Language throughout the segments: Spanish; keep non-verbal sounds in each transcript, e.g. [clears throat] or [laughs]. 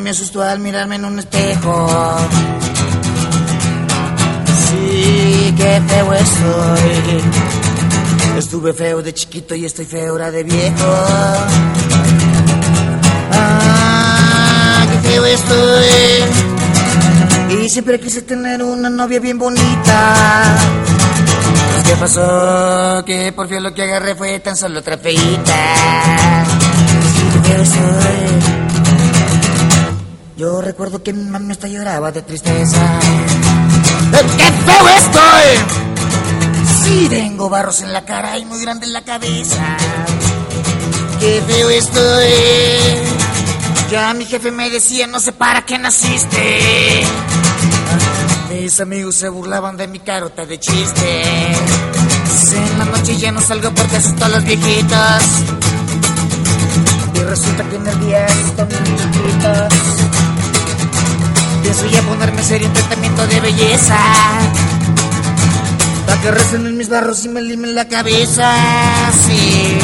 Me asustó al mirarme en un espejo. Sí, qué feo estoy. Estuve feo de chiquito y estoy feo ahora de viejo. Ah, qué feo estoy. Y siempre quise tener una novia bien bonita. Pues, ¿Qué pasó? Que por fin lo que agarré fue tan solo otra feita. Sí, qué feo estoy. Yo recuerdo que mi mamá hasta lloraba de tristeza. ¡Qué feo estoy! Sí, tengo barros en la cara y muy grande en la cabeza. ¡Qué feo estoy! Ya mi jefe me decía, no sé para qué naciste. Mis amigos se burlaban de mi carota de chiste. En la noche ya no salgo porque asusto a los viejitos. Y resulta que en el día están muy chiquitos. Pienso ya ponerme serio en tratamiento de belleza. Para que recen en mis barros y me limen la cabeza. Sí.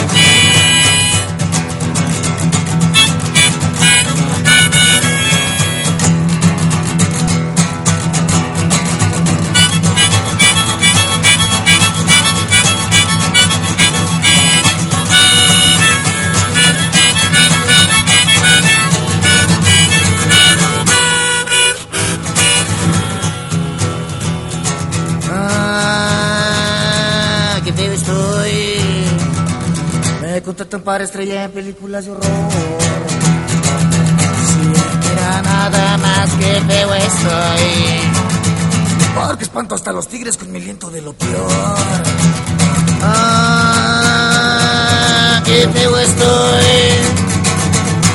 Para estrella en películas de horror. Si era nada más que feo estoy. Porque espanto hasta los tigres con mi aliento de lo peor. Ah, qué feo estoy.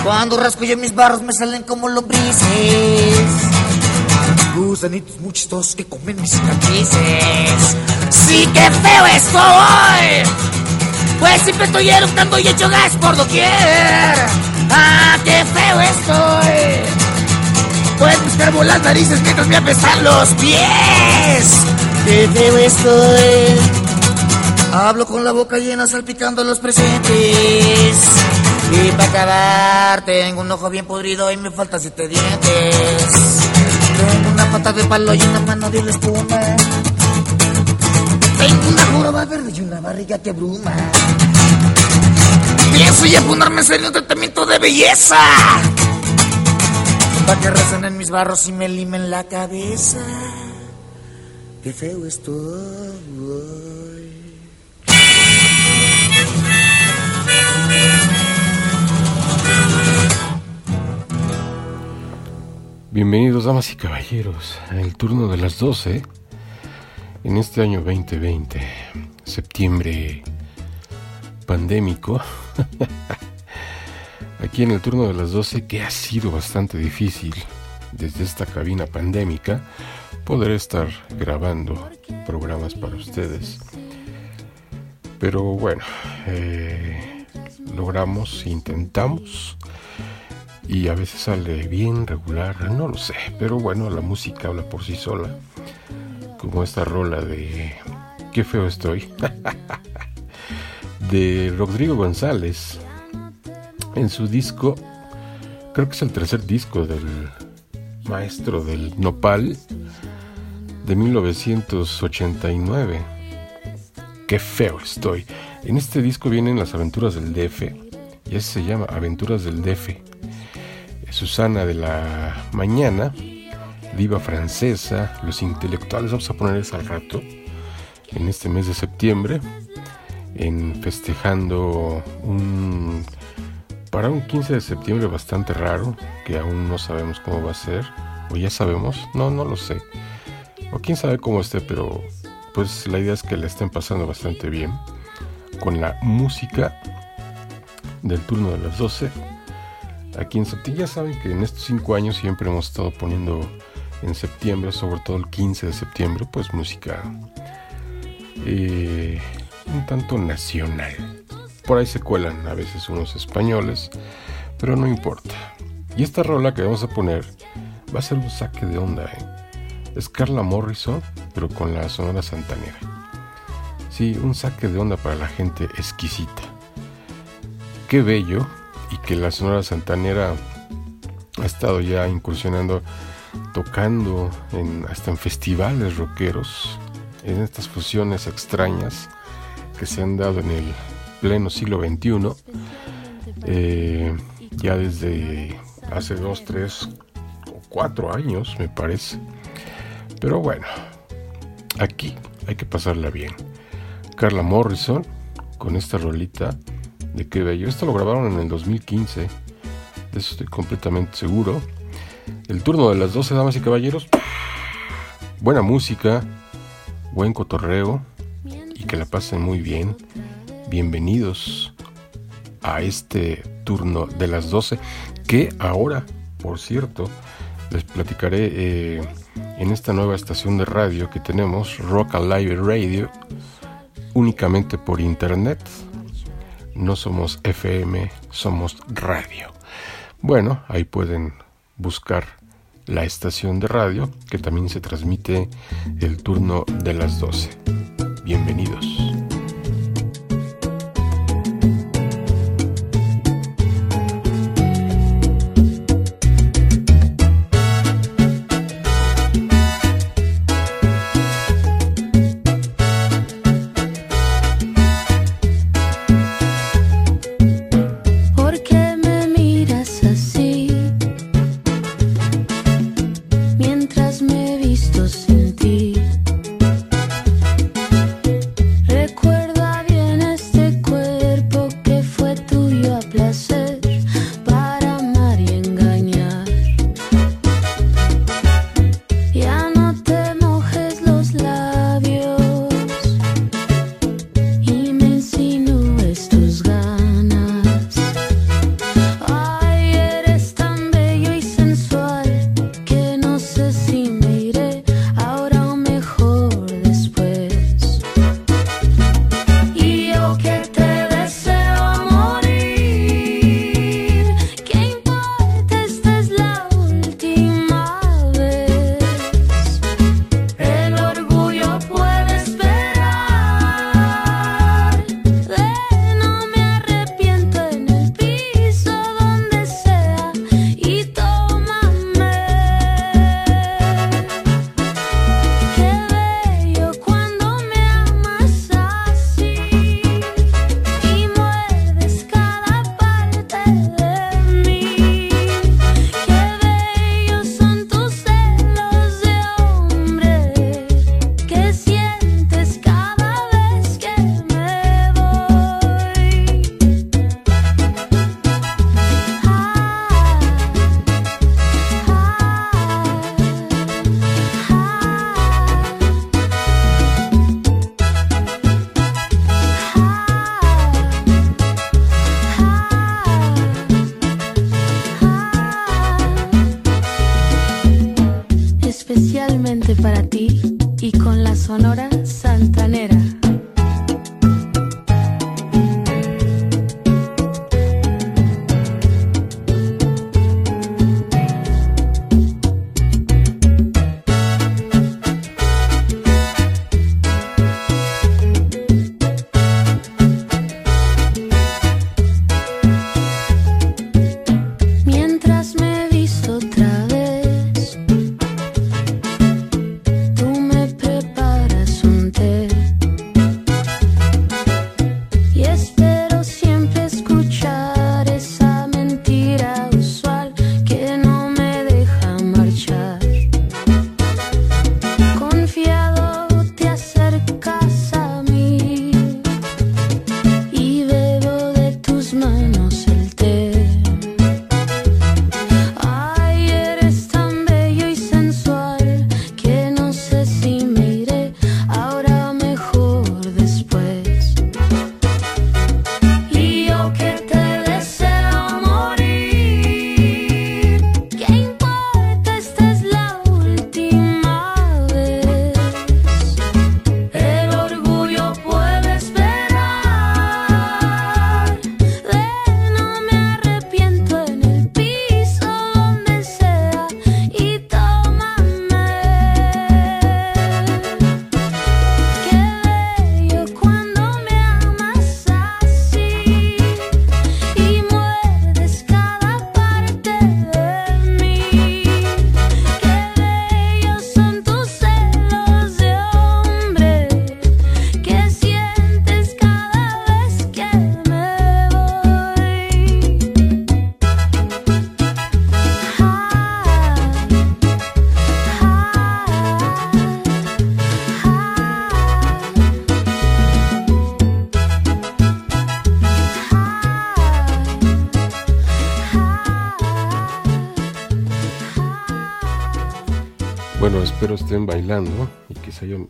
Cuando rasco yo mis barros me salen como lombrices. Gusanitos muy chistosos que comen mis cicatrices. ¡Sí, qué feo estoy! Pues siempre estoy eructando y echo gas por doquier. ¡Ah, qué feo estoy! Pues me escarbo las narices mientras me apestan los pies. ¡Qué feo estoy! Hablo con la boca llena salpicando los presentes. Y para acabar, tengo un ojo bien podrido y me faltan siete dientes. Tengo una pata de palo y una mano de la espuma. Tengo una joroba verde y una barriga que bruma. Pienso ya ponerme en un tratamiento de belleza. Para que recen en mis barros y me limen la cabeza. Qué feo estoy. Bienvenidos, damas y caballeros, al turno de las 12 en este año 2020, septiembre pandémico. [laughs] Aquí en el turno de las 12, que ha sido bastante difícil desde esta cabina pandémica poder estar grabando programas para ustedes. Pero bueno, eh, logramos, intentamos y a veces sale bien, regular, no lo sé, pero bueno, la música habla por sí sola, como esta rola de Qué feo estoy. [laughs] de Rodrigo González en su disco, creo que es el tercer disco del maestro del Nopal de 1989. Qué feo estoy. En este disco vienen las aventuras del DF y ese se llama Aventuras del DF. Susana de la Mañana, diva francesa, los intelectuales, vamos a poner eso al rato, en este mes de septiembre, en festejando un para un 15 de septiembre bastante raro, que aún no sabemos cómo va a ser, o ya sabemos, no, no lo sé, o quién sabe cómo esté, pero pues la idea es que le estén pasando bastante bien con la música del turno de las 12. Aquí en septiembre, ya saben que en estos 5 años siempre hemos estado poniendo en septiembre, sobre todo el 15 de septiembre, pues música eh, un tanto nacional. Por ahí se cuelan a veces unos españoles, pero no importa. Y esta rola que vamos a poner va a ser un saque de onda. ¿eh? Es Carla Morrison, pero con la Sonora Santanera. Sí, un saque de onda para la gente exquisita. Qué bello y que la Sonora Santanera ha estado ya incursionando, tocando en, hasta en festivales rockeros, en estas fusiones extrañas que se han dado en el pleno siglo XXI, eh, ya desde hace dos, tres o cuatro años, me parece. Pero bueno, aquí hay que pasarla bien. Carla Morrison, con esta rolita de qué bello. Esto lo grabaron en el 2015, de eso estoy completamente seguro. El turno de las 12 damas y caballeros. Buena música, buen cotorreo y que la pasen muy bien. Bienvenidos a este turno de las 12 que ahora, por cierto, les platicaré eh, en esta nueva estación de radio que tenemos, Rock Alive Radio, únicamente por internet. No somos FM, somos radio. Bueno, ahí pueden buscar la estación de radio que también se transmite el turno de las 12. Bienvenidos.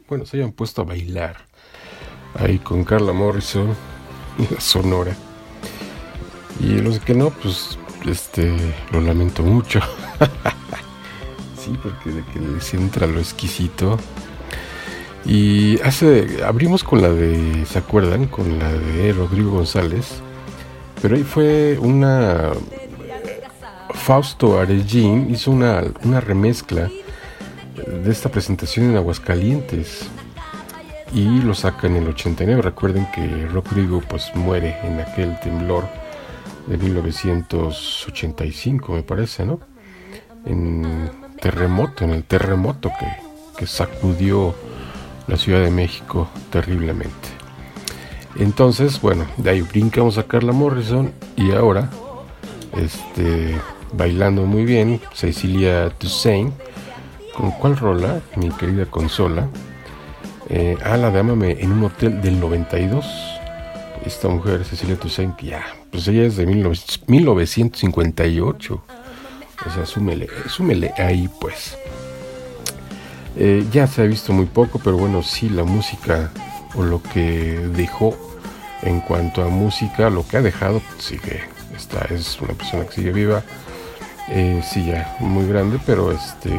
Bueno, se hayan puesto a bailar ahí con Carla Morrison y [laughs] la Sonora. Y los que no, pues este lo lamento mucho. [laughs] sí, porque de que les entra lo exquisito. Y hace abrimos con la de, ¿se acuerdan? Con la de Rodrigo González. Pero ahí fue una Fausto Arellín hizo una, una remezcla de esta presentación en Aguascalientes y lo saca en el 89. Recuerden que Rodrigo pues muere en aquel temblor de 1985 me parece, ¿no? En terremoto, en el terremoto que, que sacudió la Ciudad de México terriblemente. Entonces, bueno, de ahí brincamos a Carla Morrison y ahora, este, bailando muy bien, Cecilia Toussaint ¿Con cuál rola, mi querida consola? Eh, ah, la de Amame en un hotel del 92. Esta mujer, Cecilia Toussaint, ya, pues ella es de 1958. O sea, súmele, súmele ahí, pues. Eh, ya se ha visto muy poco, pero bueno, sí, la música o lo que dejó en cuanto a música, lo que ha dejado, sigue. Esta es una persona que sigue viva. Eh, sí, ya, muy grande, pero este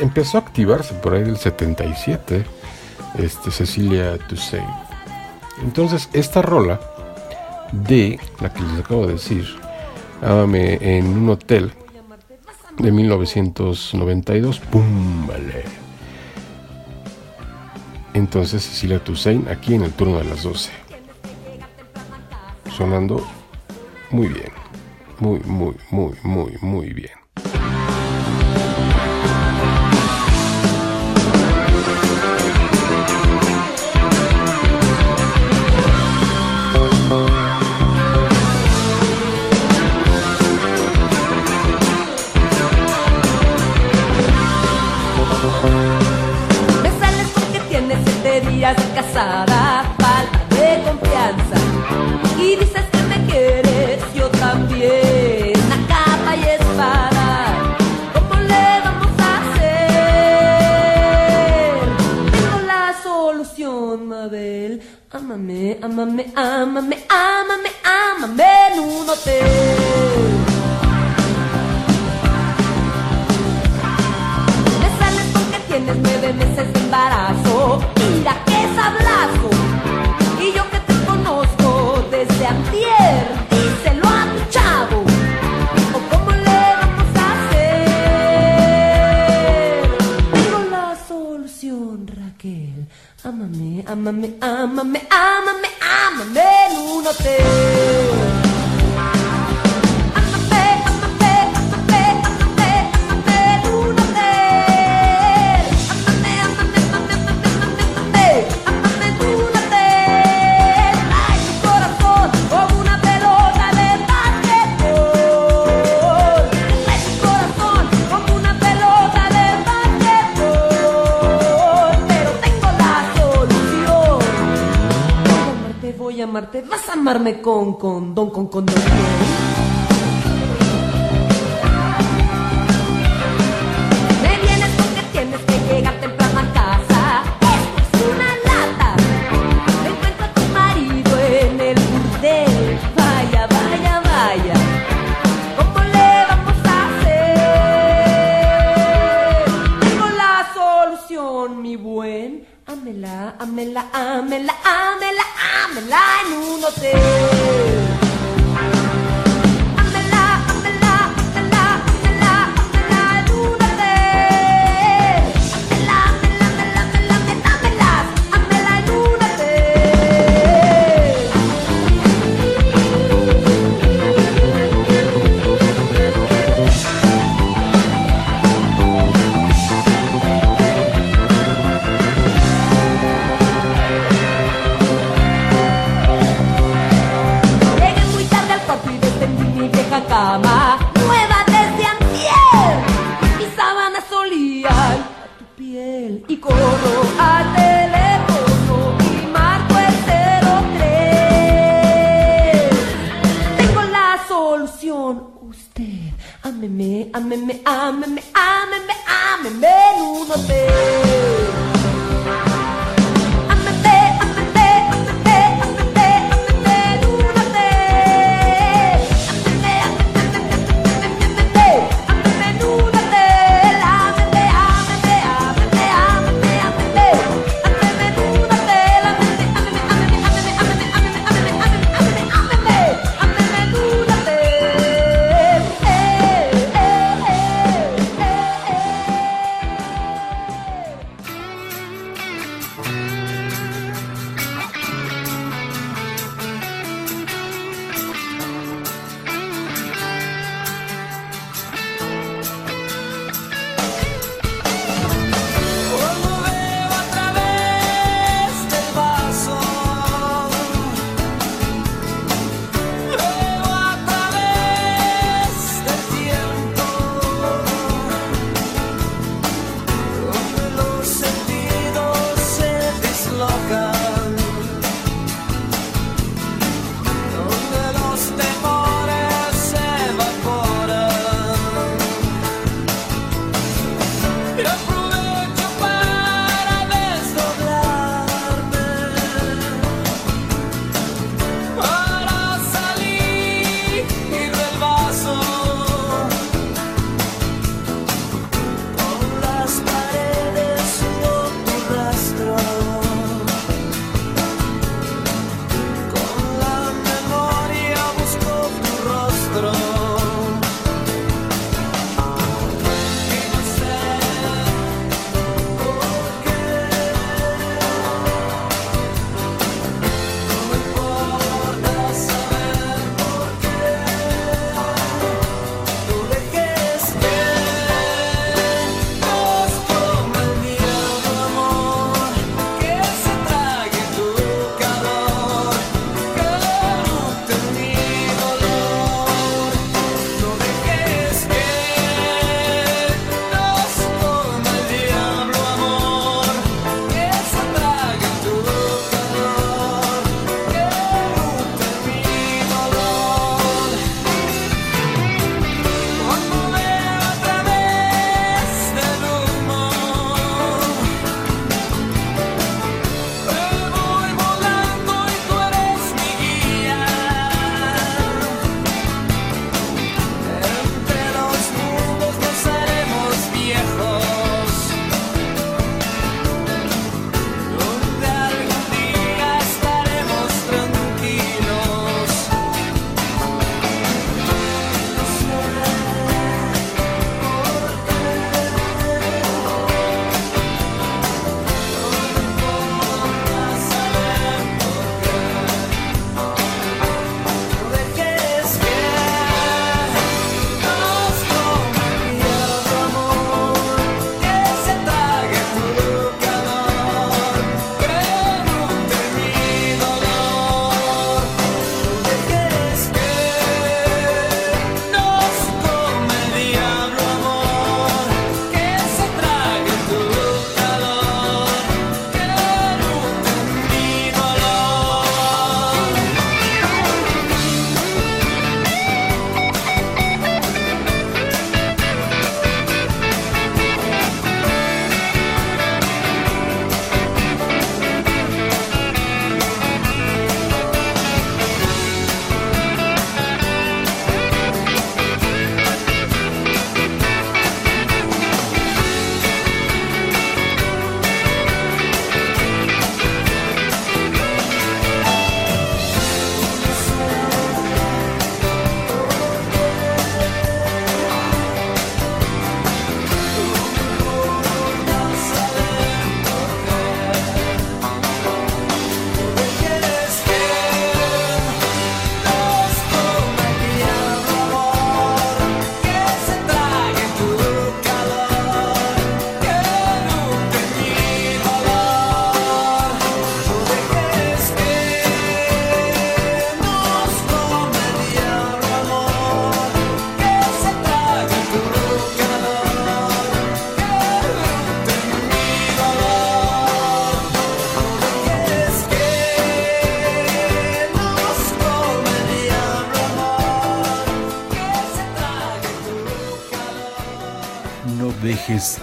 empezó a activarse por ahí del 77, este, Cecilia Toussaint. Entonces, esta rola de la que les acabo de decir, Ámame en un hotel de 1992, ¡pum! Vale. Entonces, Cecilia Toussaint aquí en el turno de las 12. Sonando muy bien. Muy, muy, muy, muy, muy bien. Ámame, ámame, ámame, ámame, ámame en un hotel. tienes nueve meses de embarazo. Mira qué sablazo. Y yo que te conozco desde antier, Ámame, ámame, ámame, ámame, ámame en un hotel. Vas a amarme con, con, don, con, con, don. Amela, amela, amela, amela, en un hotel.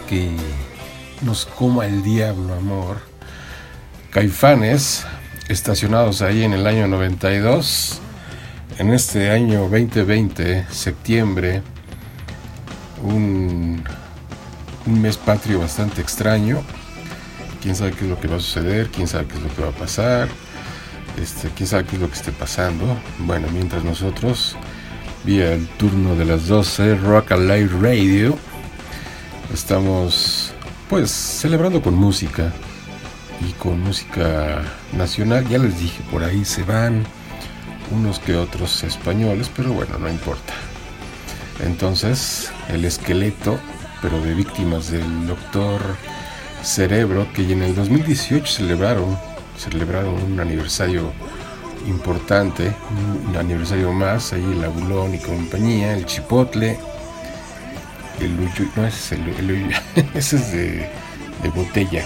Que nos coma el diablo, amor. Caifanes, estacionados ahí en el año 92, en este año 2020, septiembre, un, un mes patrio bastante extraño. Quién sabe qué es lo que va a suceder, quién sabe qué es lo que va a pasar, este, quién sabe qué es lo que esté pasando. Bueno, mientras nosotros, vía el turno de las 12, Rock Alive Radio, estamos pues celebrando con música y con música nacional. Ya les dije, por ahí se van unos que otros españoles, pero bueno, no importa. Entonces, el esqueleto, pero de víctimas del doctor Cerebro, que en el 2018 celebraron, celebraron un aniversario importante, un aniversario más, ahí el Abulón y compañía, el Chipotle, el no ese es el, el [laughs] ese es de, de botella.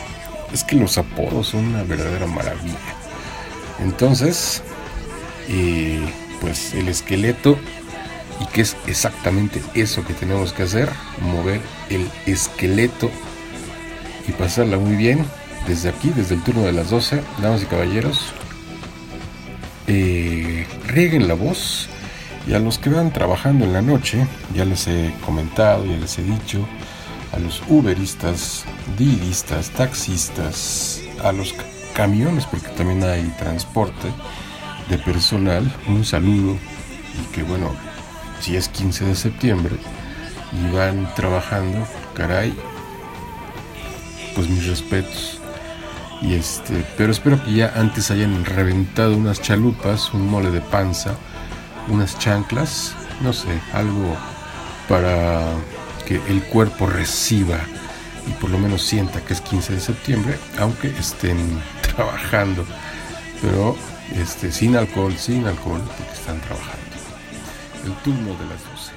Es que los apodos son una verdadera maravilla. Entonces, eh, pues el esqueleto y que es exactamente eso que tenemos que hacer, mover el esqueleto y pasarla muy bien desde aquí, desde el turno de las 12, damas y caballeros. Eh, rieguen la voz y a los que van trabajando en la noche, ya les he comentado, ya les he dicho, a los uberistas, didistas, taxistas, a los camiones, porque también hay transporte de personal, un saludo y que bueno, si es 15 de septiembre y van trabajando, caray, pues mis respetos. Y este, pero espero que ya antes hayan reventado unas chalupas, un mole de panza, unas chanclas, no sé, algo para que el cuerpo reciba y por lo menos sienta que es 15 de septiembre, aunque estén [laughs] trabajando, pero este, sin alcohol, sin alcohol, porque están trabajando. El turno de las 12.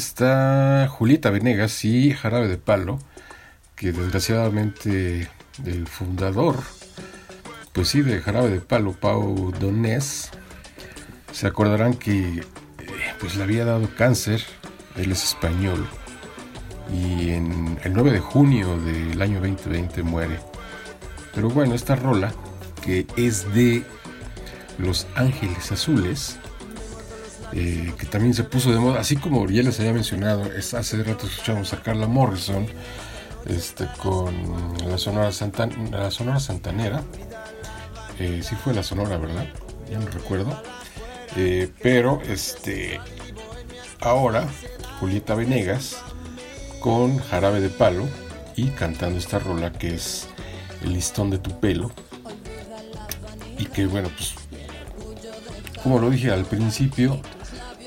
Está Julieta Venegas y Jarabe de Palo, que desgraciadamente el fundador, pues sí, de Jarabe de Palo, Pau Donés, se acordarán que eh, pues le había dado cáncer, él es español, y en el 9 de junio del año 2020 muere. Pero bueno, esta rola, que es de Los Ángeles Azules, eh, que también se puso de moda, así como ya les había mencionado, hace rato escuchamos a Carla Morrison este, con la Sonora, Sonora Santanera, eh, sí fue la Sonora, ¿verdad? Ya no recuerdo. Eh, pero este ahora Julieta Venegas con Jarabe de Palo y cantando esta rola que es El listón de tu pelo. Y que bueno, pues como lo dije al principio,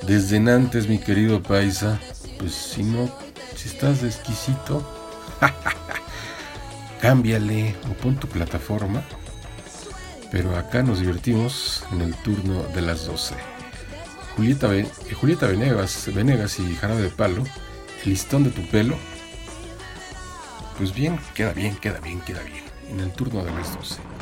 desde antes mi querido paisa, pues si no, si estás exquisito, [laughs] cámbiale o pon tu plataforma. Pero acá nos divertimos en el turno de las 12. Julieta, Julieta Venegas, Venegas y Jarabe de Palo listón de tu pelo. Pues bien, queda bien, queda bien, queda bien. En el turno de las 12.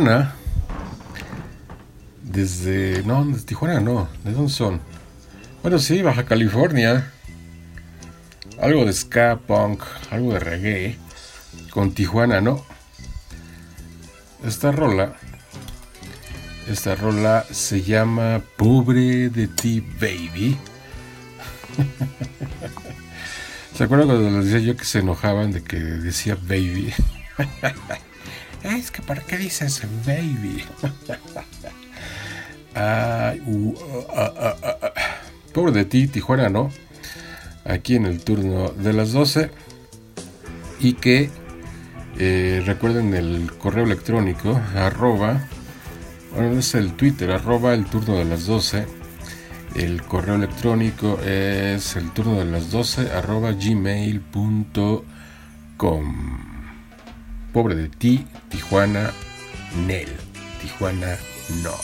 Tijuana, desde. No, desde Tijuana no. ¿De dónde son? Bueno, sí, Baja California. Algo de ska punk, algo de reggae. Con Tijuana, ¿no? Esta rola. Esta rola se llama Pobre de ti, baby. [laughs] ¿Se acuerdan cuando les decía yo que se enojaban de que decía baby? [laughs] es que ¿para qué dices baby? [laughs] Uh, ah, ah, ah, Pobre de ti, Tijuana, ¿no? Aquí en el turno de las 12. Y que eh, recuerden el correo electrónico, arroba, bueno, es el Twitter, arroba el turno de las 12. El correo electrónico es el turno de las 12, arroba gmail.com. Pobre de ti, Tijuana, Nel. Tijuana, no.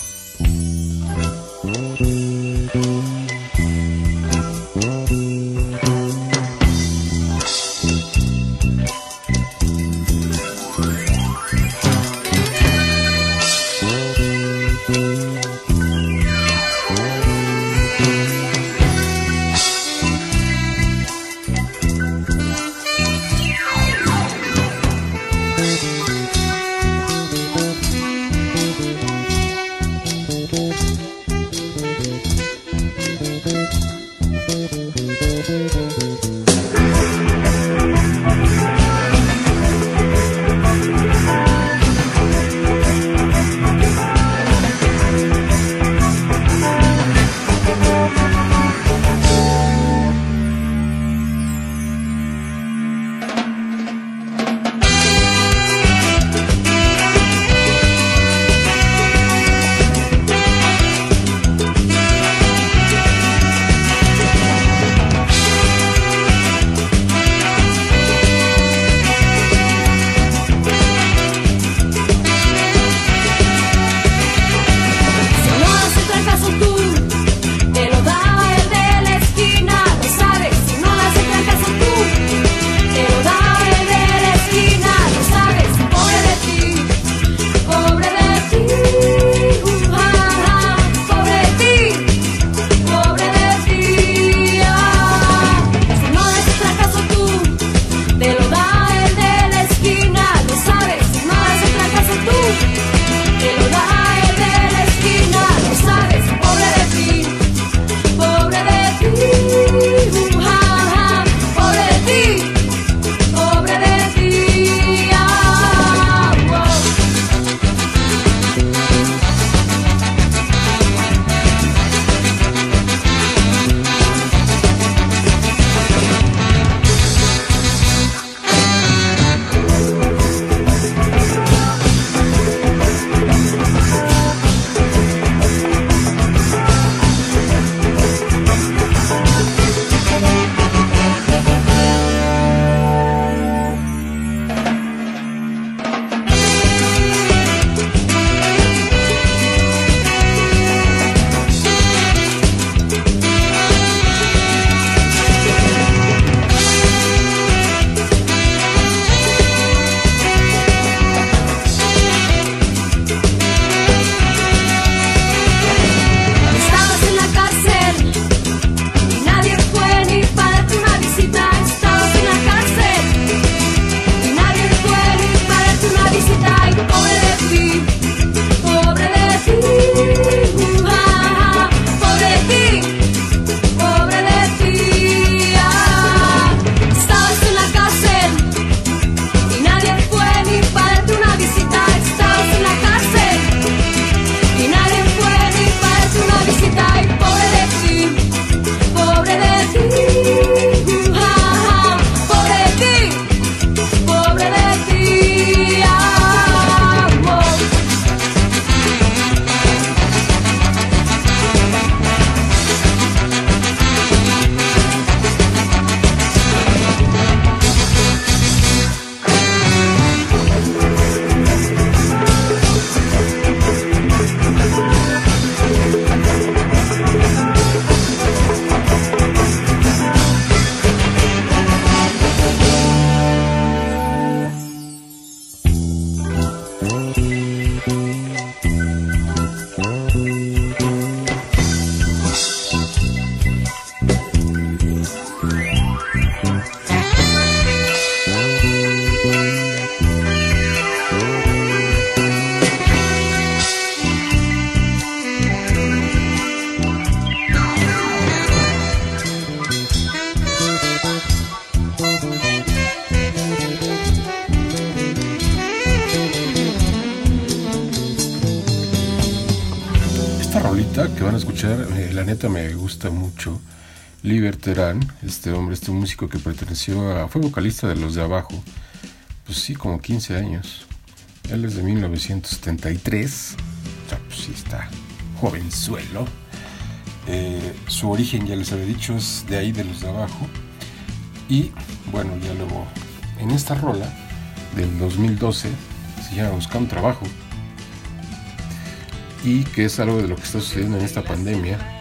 Liberterán, este hombre, este músico que perteneció a. fue vocalista de Los de Abajo, pues sí, como 15 años. Él es de 1973, o pues sí está jovenzuelo. Eh, su origen, ya les había dicho, es de ahí, de Los de Abajo. Y bueno, ya luego, en esta rola del 2012, se llama Buscando Trabajo y que es algo de lo que está sucediendo en esta pandemia,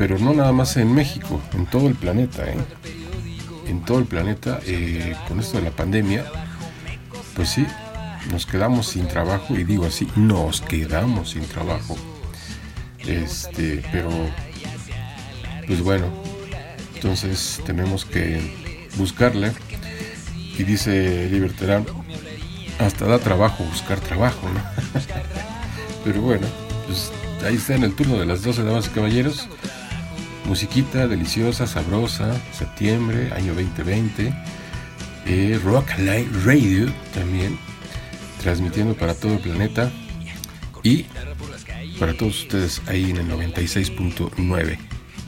pero no nada más en México, en todo el planeta, ¿eh? en todo el planeta, eh, con esto de la pandemia, pues sí, nos quedamos sin trabajo, y digo así, nos quedamos sin trabajo, este, pero, pues bueno, entonces tenemos que buscarle, y dice Liberterán, hasta da trabajo buscar trabajo, ¿no? [laughs] Pero bueno, pues ahí está en el turno de las 12 damas y caballeros. Musiquita deliciosa, sabrosa, septiembre, año 2020. Eh, Rock Light Radio también, transmitiendo para todo el planeta. Y para todos ustedes ahí en el 96.9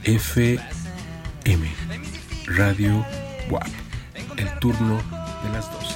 FM Radio WAP. El turno de las 12.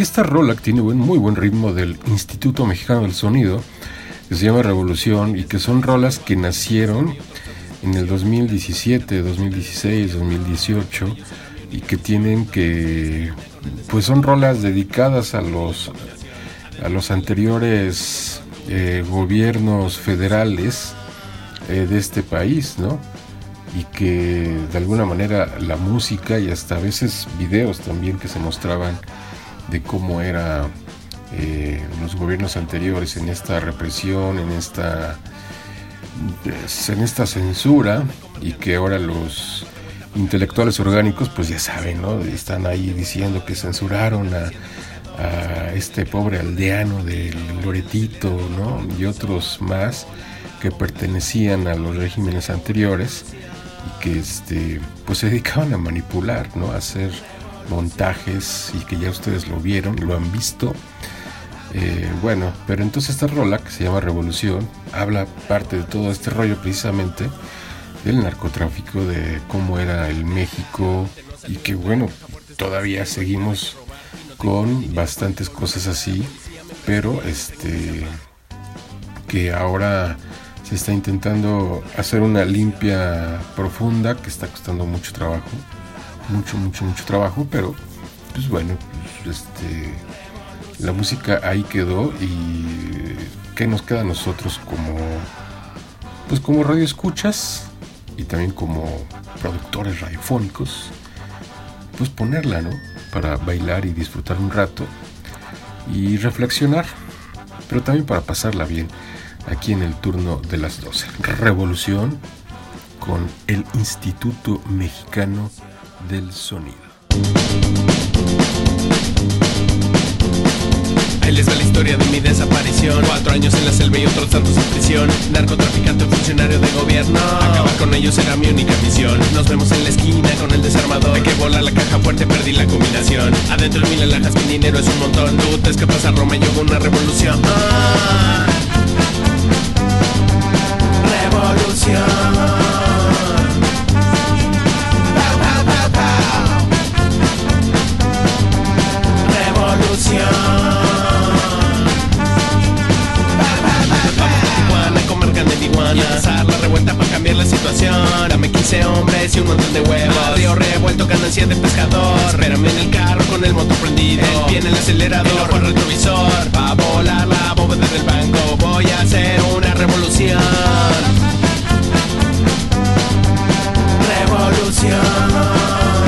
Esta rola que tiene un muy buen ritmo del Instituto Mexicano del Sonido, que se llama Revolución, y que son rolas que nacieron en el 2017, 2016, 2018, y que tienen que, pues son rolas dedicadas a los, a los anteriores eh, gobiernos federales eh, de este país, ¿no? y que de alguna manera la música y hasta a veces videos también que se mostraban de cómo era eh, los gobiernos anteriores en esta represión, en esta, en esta censura y que ahora los intelectuales orgánicos, pues ya saben, ¿no? Están ahí diciendo que censuraron a, a este pobre aldeano del Loretito, ¿no? Y otros más que pertenecían a los regímenes anteriores y que este, pues se dedicaban a manipular, ¿no? A hacer montajes y que ya ustedes lo vieron, lo han visto. Eh, bueno, pero entonces esta rola que se llama Revolución habla parte de todo este rollo precisamente del narcotráfico, de cómo era el México y que bueno, todavía seguimos con bastantes cosas así, pero este que ahora se está intentando hacer una limpia profunda que está costando mucho trabajo, mucho, mucho, mucho trabajo, pero pues bueno, pues, este, la música ahí quedó y ¿qué nos queda a nosotros como, pues como radio escuchas y también como productores radiofónicos? Pues ponerla, ¿no? Para bailar y disfrutar un rato y reflexionar, pero también para pasarla bien aquí en el turno de las 12. Revolución con el Instituto Mexicano del Sonido. Ahí les va la historia de mi desaparición. Cuatro años en la selva y otros tantos en prisión. Narcotraficante, funcionario de gobierno. Acabar con ellos era mi única misión. Nos vemos en la esquina con el desarmador. Hay que volar la caja fuerte, perdí la combinación. Adentro mil alhajas, mi dinero es un montón. Tú te escapas a Roma y una revolución. Ah. Revolución empezar la revuelta para cambiar la situación. Dame 15 hombres y un montón de huevos. Río revuelto, ganancia de pescador. Espérame en el carro con el motor prendido. El pie en el acelerador, el ojo al retrovisor Pa' volar la bóveda del banco. Voy a hacer una revolución. Revolución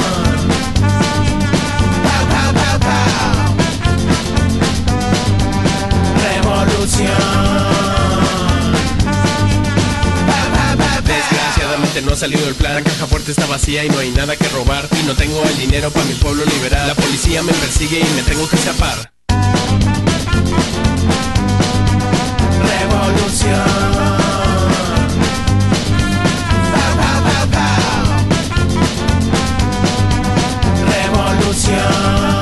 No ha salido el plan. La caja fuerte está vacía y no hay nada que robar. Y no tengo el dinero para mi pueblo liberar. La policía me persigue y me tengo que escapar. Revolución. Revolución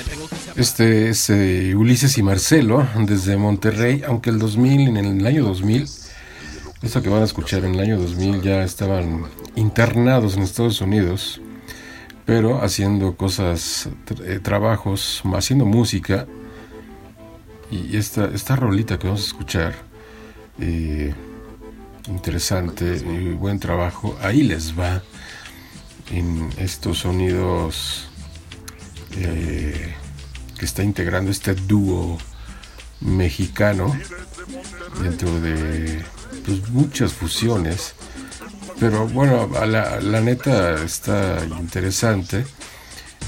el el. Este es eh, Ulises y Marcelo desde Monterrey, aunque el 2000, en el año 2000, esto que van a escuchar en el año 2000 ya estaban internados en Estados Unidos, pero haciendo cosas, eh, trabajos, haciendo música. Y esta, esta rolita que vamos a escuchar, eh, interesante y buen trabajo, ahí les va en estos sonidos eh, que está integrando este dúo mexicano dentro de pues, muchas fusiones. Pero bueno, la, neta está interesante.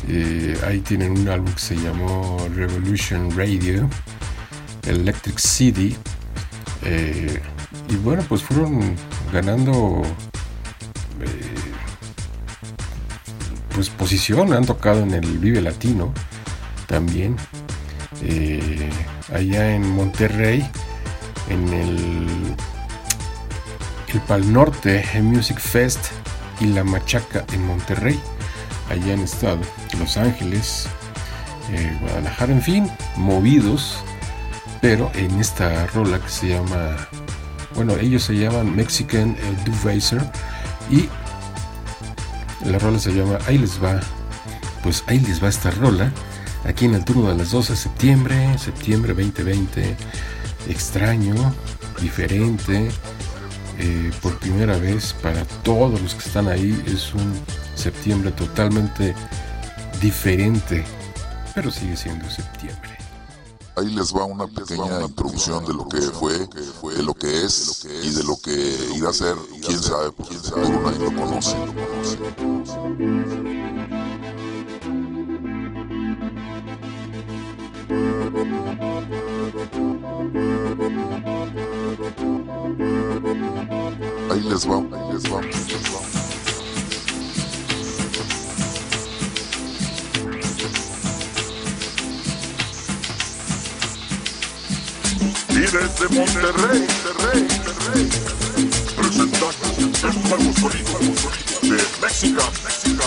Eh, ahí tienen un álbum que se llamó Revolution Radio, Electric City. eh, y bueno, pues fueron ganando eh, pues posición, han tocado en el Vive Latino también. allá en Monterrey, en el, el Pal Norte Music Fest y la Machaca en Monterrey. allá han estado, Los Ángeles, eh, Guadalajara, en fin, movidos, pero en esta rola que se llama, bueno, ellos se llaman Mexican Racer y la rola se llama Ahí les va, pues ahí les va esta rola, aquí en el turno de las 12 de septiembre, septiembre 2020, extraño, diferente, eh, por primera vez para todos los que están ahí, es un septiembre totalmente diferente, pero sigue siendo septiembre. Ahí les va una pequeña introducción de lo que fue, de lo que es y de lo que irá a ser, quién sabe, quién sabe, nadie lo conoce. Ahí les va, ahí les va, ahí les va. Y desde Monterrey, Monterrey, Monterrey, presentamos el nuevo sonido de México, México,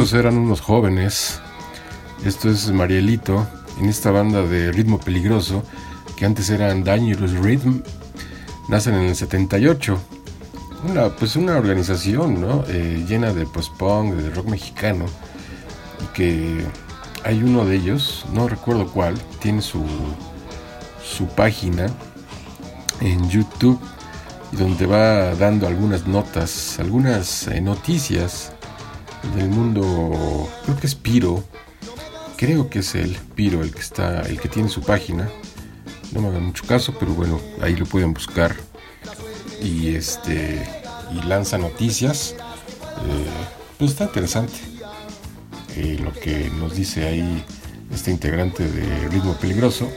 eran unos jóvenes. Esto es Marielito en esta banda de ritmo peligroso que antes eran Dangerous Rhythm. Nacen en el 78. Una, pues una organización ¿no? Eh, llena de post-punk, de rock mexicano. Que hay uno de ellos, no recuerdo cuál, tiene su, su página en YouTube donde va dando algunas notas, algunas eh, noticias del mundo, creo que es Piro, creo que es el Piro el que está, el que tiene su página. No me hagan mucho caso, pero bueno, ahí lo pueden buscar y este y lanza noticias. Eh, pues está interesante eh, lo que nos dice ahí este integrante de Ritmo Peligroso.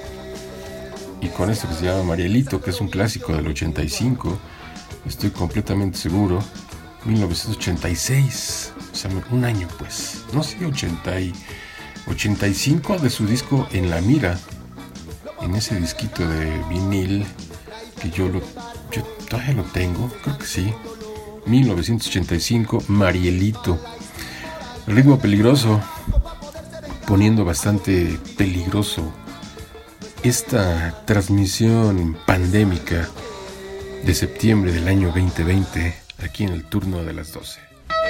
Y con esto que se llama Marielito, que es un clásico del 85, estoy completamente seguro, 1986 un año pues, no sé, 80 y 85 de su disco En la Mira. en ese disquito de vinil que yo lo yo todavía lo tengo, creo que sí. 1985, Marielito. ritmo peligroso, poniendo bastante peligroso esta transmisión pandémica de septiembre del año 2020, aquí en el turno de las 12.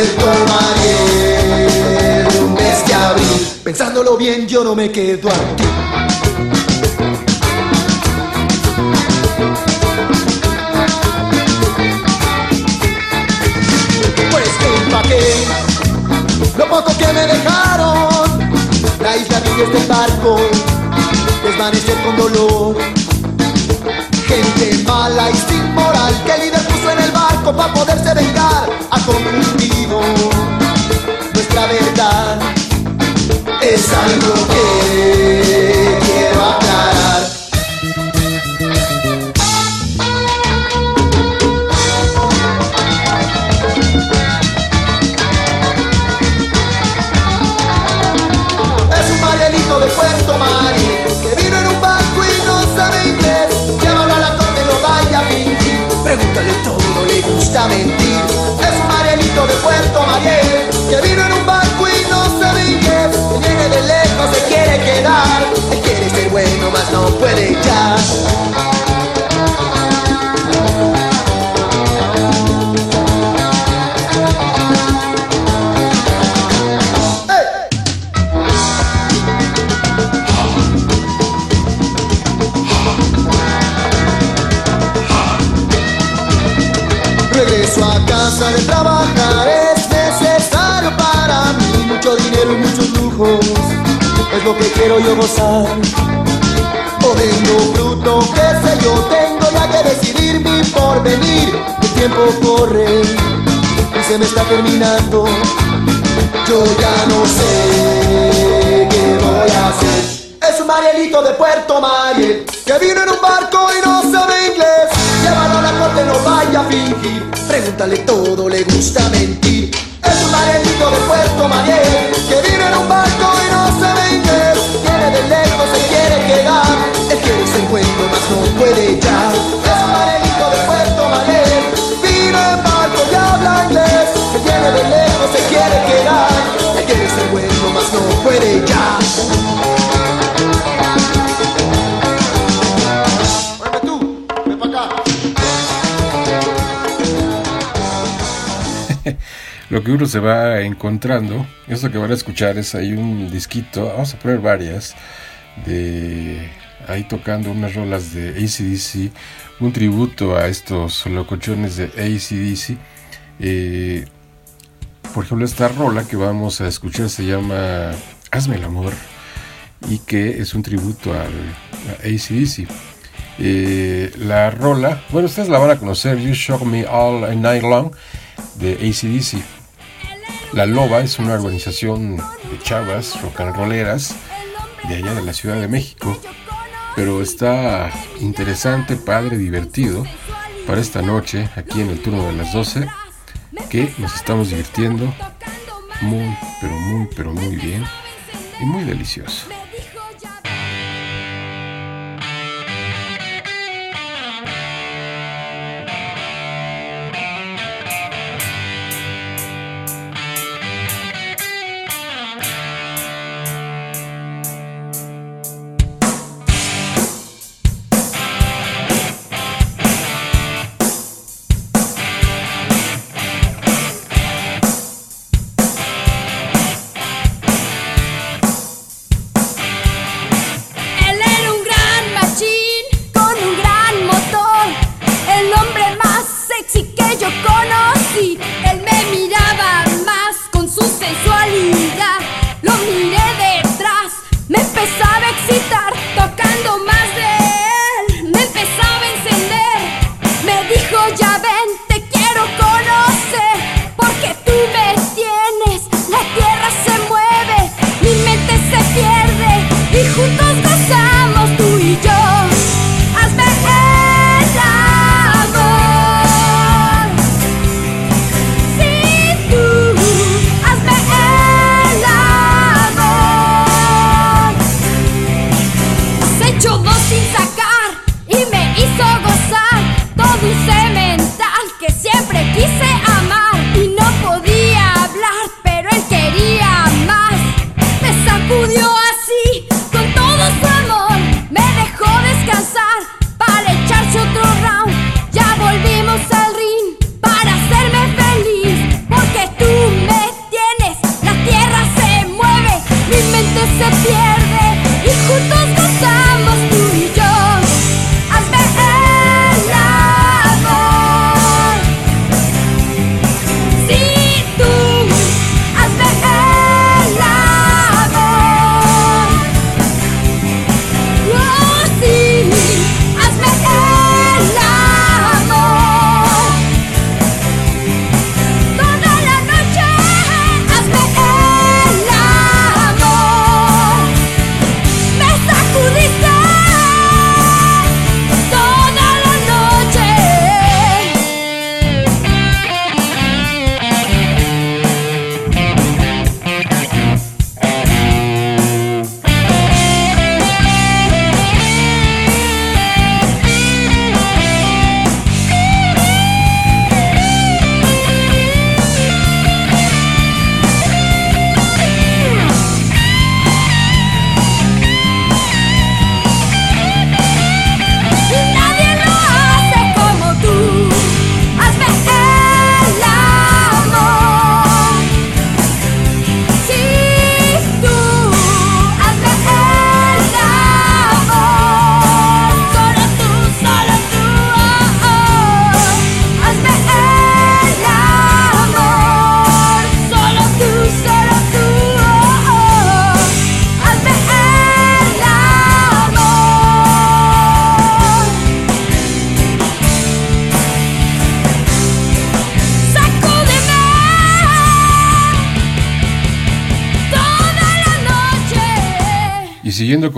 Mariel, un mes de abril. Pensándolo bien, yo no me quedo aquí. Pues que empaqué lo poco que me dejaron. La isla vive este barco, desvanecer con dolor. Gente mala y sin moral que el líder puso en el barco para poderse vengar. Ha confundido Es algo que quiero yo gozar o fruto que sé yo tengo ya que decidir mi porvenir el tiempo corre y se me está terminando yo ya no sé qué voy a hacer es un Marielito de Puerto Mariel que vino en un barco y no sabe inglés. Llévalo a la corte, no vaya a fingir. Pregúntale todo, le gusta mentir. Es un Marielito de Puerto Mariel que uno se va encontrando, esto que van a escuchar es ahí un disquito, vamos a poner varias, de ahí tocando unas rolas de ACDC, un tributo a estos locochones de ACDC. Eh, por ejemplo, esta rola que vamos a escuchar se llama Hazme el amor y que es un tributo al a ACDC. Eh, la rola, bueno, ustedes la van a conocer, You Shock Me All Night Long de ACDC. La Loba es una organización de chavas rock and rolleras de allá de la Ciudad de México, pero está interesante, padre, divertido para esta noche aquí en el turno de las 12 que nos estamos divirtiendo muy, pero muy, pero muy bien y muy delicioso.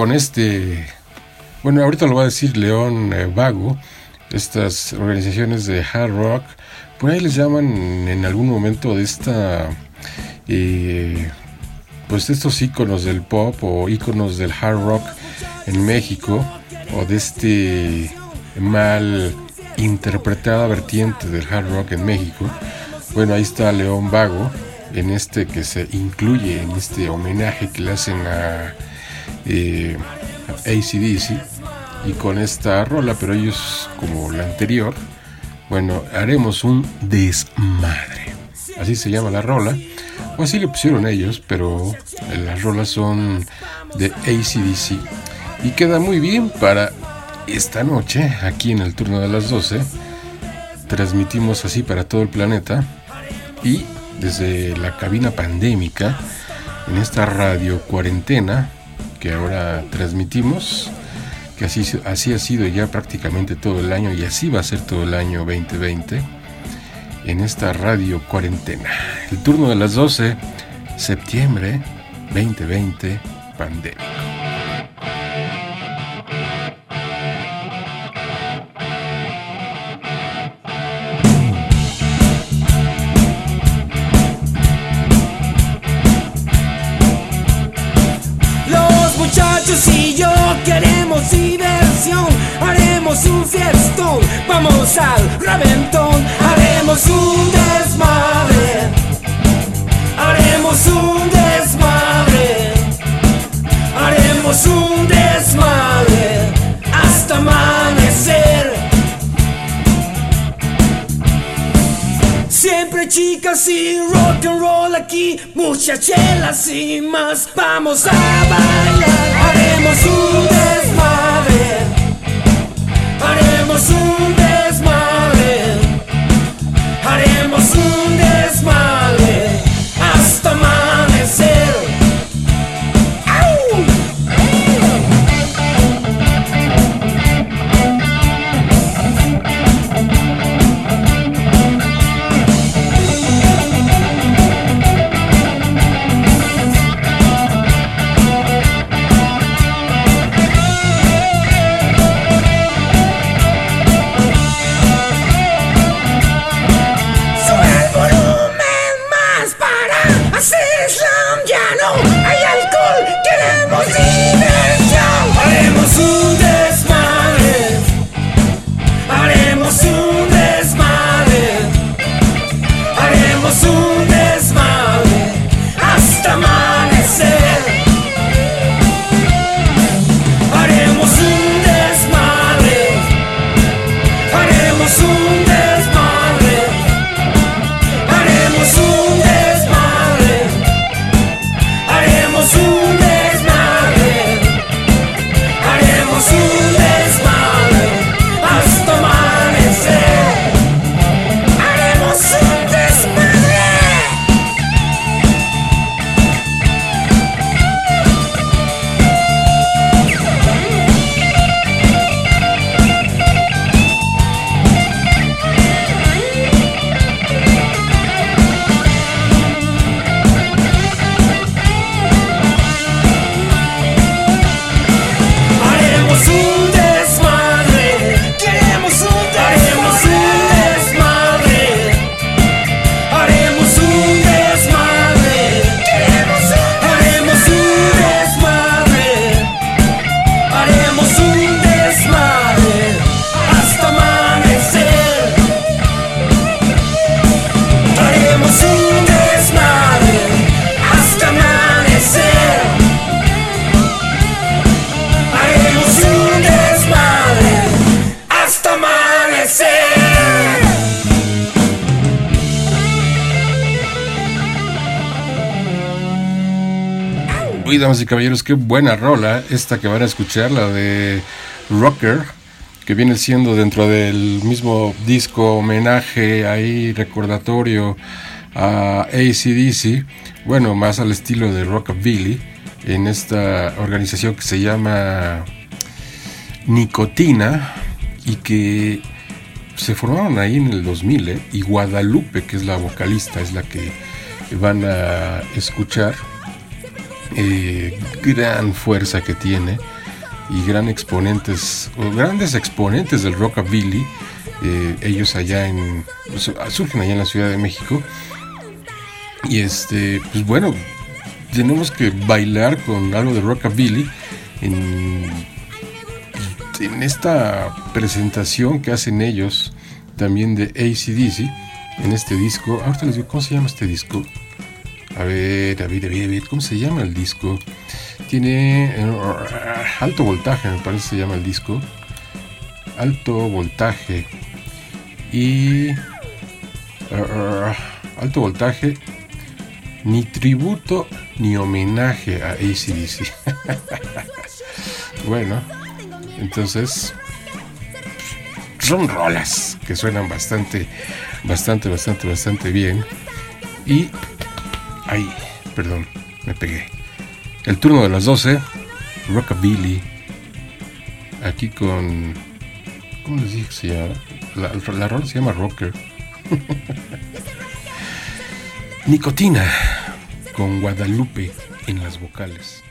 Con este, bueno, ahorita lo va a decir León eh, Vago, estas organizaciones de hard rock, por ahí les llaman en algún momento de esta, eh, pues de estos íconos del pop o íconos del hard rock en México, o de este mal interpretada vertiente del hard rock en México. Bueno, ahí está León Vago, en este que se incluye en este homenaje que le hacen a eh, ACDC y con esta rola, pero ellos como la anterior, bueno, haremos un desmadre. Así se llama la rola, o así le pusieron ellos, pero las rolas son de ACDC y queda muy bien para esta noche, aquí en el turno de las 12. Transmitimos así para todo el planeta y desde la cabina pandémica en esta radio cuarentena que ahora transmitimos, que así, así ha sido ya prácticamente todo el año y así va a ser todo el año 2020, en esta radio cuarentena. El turno de las 12, septiembre 2020, pandemia. Un fiestón, vamos al reventón, haremos un desmadre, haremos un desmadre, haremos un desmadre hasta amanecer. Siempre chicas y rock and roll aquí, muchas chelas y más. Vamos a bailar, haremos un desmadre, haremos un desmadre, haremos un caballeros, qué buena rola esta que van a escuchar, la de Rocker, que viene siendo dentro del mismo disco homenaje ahí recordatorio a ACDC, bueno, más al estilo de Rockabilly, en esta organización que se llama Nicotina y que se formaron ahí en el 2000 ¿eh? y Guadalupe, que es la vocalista, es la que van a escuchar. Eh, gran fuerza que tiene y gran exponentes, o grandes exponentes del rockabilly. Eh, ellos allá en surgen allá en la Ciudad de México y este pues bueno tenemos que bailar con algo de rockabilly en en esta presentación que hacen ellos también de ACDC en este disco. Ahorita les digo, ¿cómo se llama este disco? A ver, a ver, a ver, a ver, ¿cómo se llama el disco? Tiene uh, alto voltaje, me parece se llama el disco. Alto voltaje. Y. Uh, alto voltaje. Ni tributo ni homenaje a ACDC. [laughs] bueno, entonces, son rolas que suenan bastante, bastante, bastante, bastante bien. Y, ay, perdón, me pegué. El turno de las 12, Rockabilly, aquí con, ¿cómo les dije que se llama? La, la rola se llama Rocker. [laughs] Nicotina, con Guadalupe en las vocales.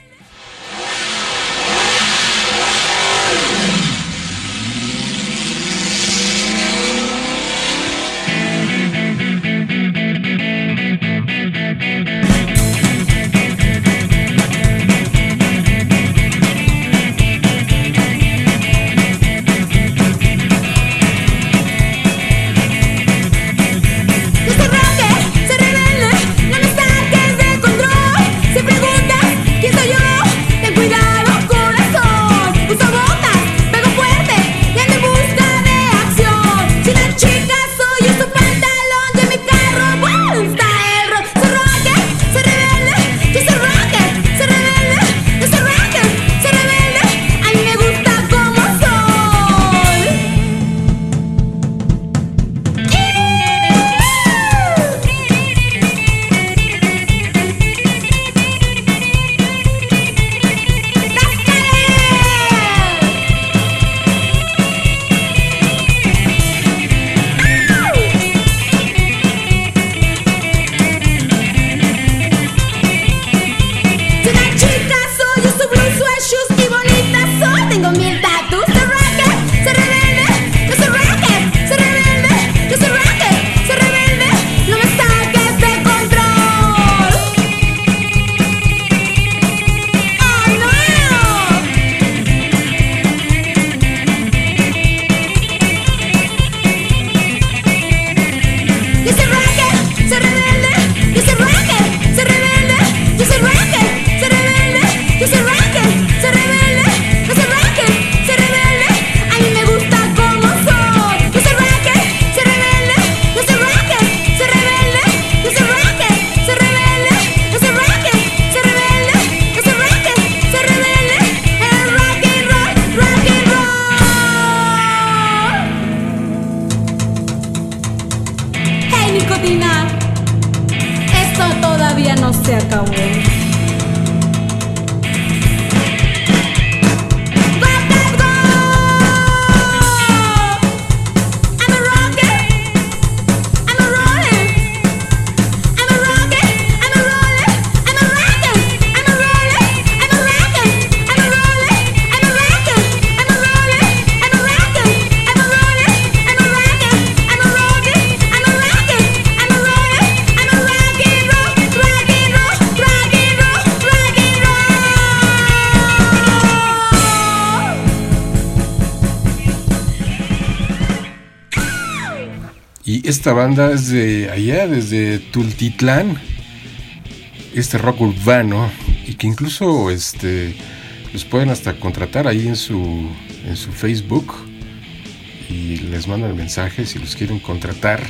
Esta banda es de allá, desde Tultitlán, este rock urbano, y que incluso este, los pueden hasta contratar ahí en su, en su Facebook y les mandan mensajes si los quieren contratar.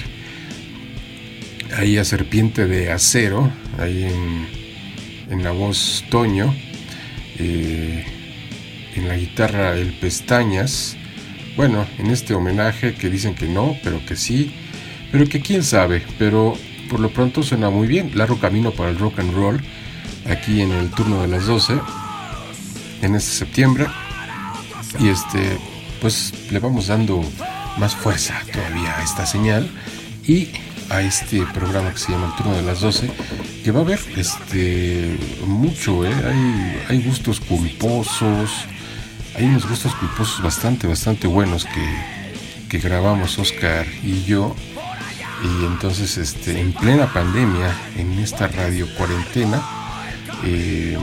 Ahí a Serpiente de Acero, ahí en, la voz Toño. eh, en la guitarra el Pestañas. Bueno, en este homenaje que dicen que no, pero que sí, pero que quién sabe, pero por lo pronto suena muy bien. Largo camino para el rock and roll, aquí en el turno de las 12, en este septiembre. Y este, pues le vamos dando más fuerza todavía a esta señal y a este programa que se llama El Turno de las 12, que va a haber este mucho, ¿eh? hay, hay gustos culposos, hay unos gustos culposos bastante, bastante buenos que, que grabamos Oscar y yo. Y entonces, este, en plena pandemia, en esta radio cuarentena, eh,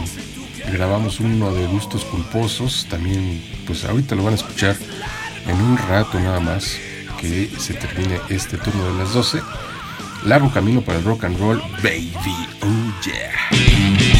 grabamos uno de gustos culposos. También, pues ahorita lo van a escuchar en un rato nada más que se termine este turno de las 12. Largo camino para el rock and roll, baby. Oh yeah.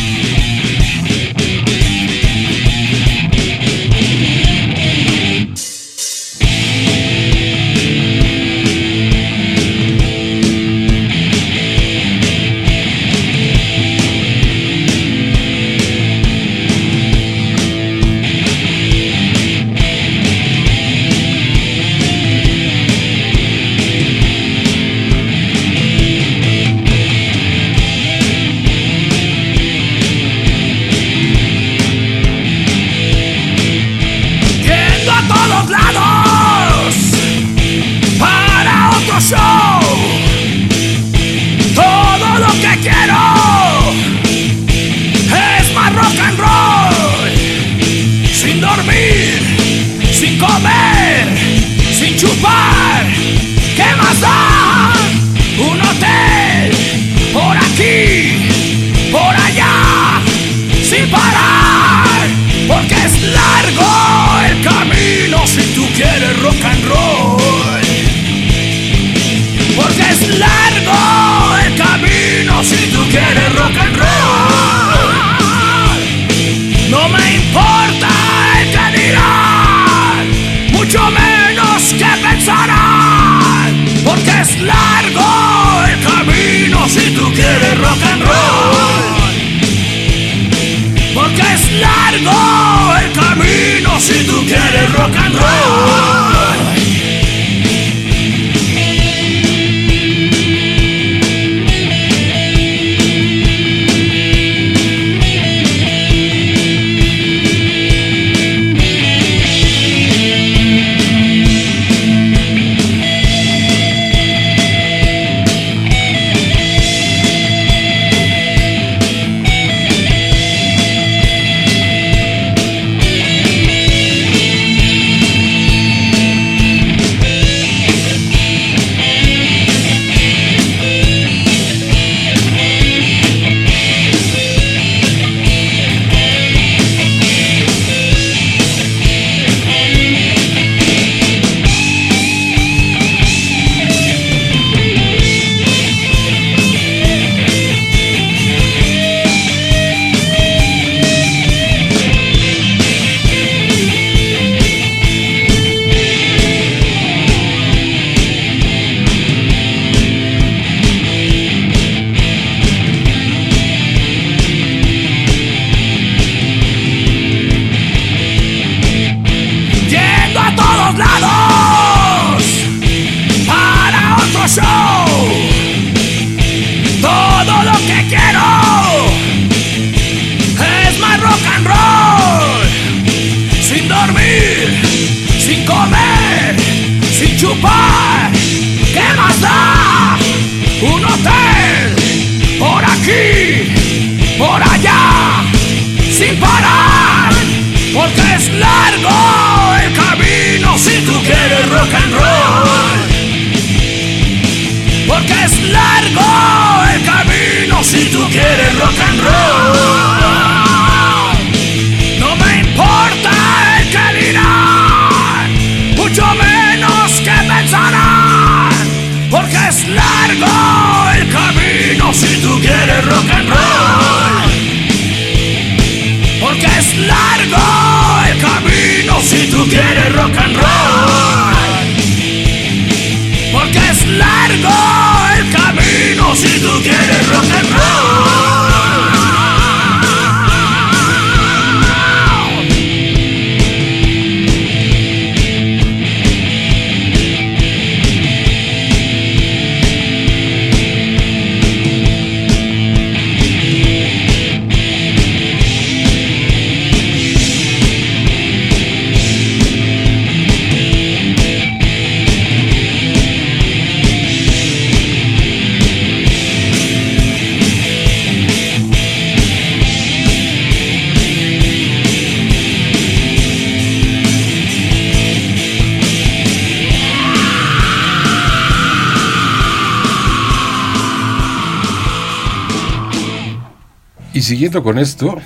Siguiendo con esto,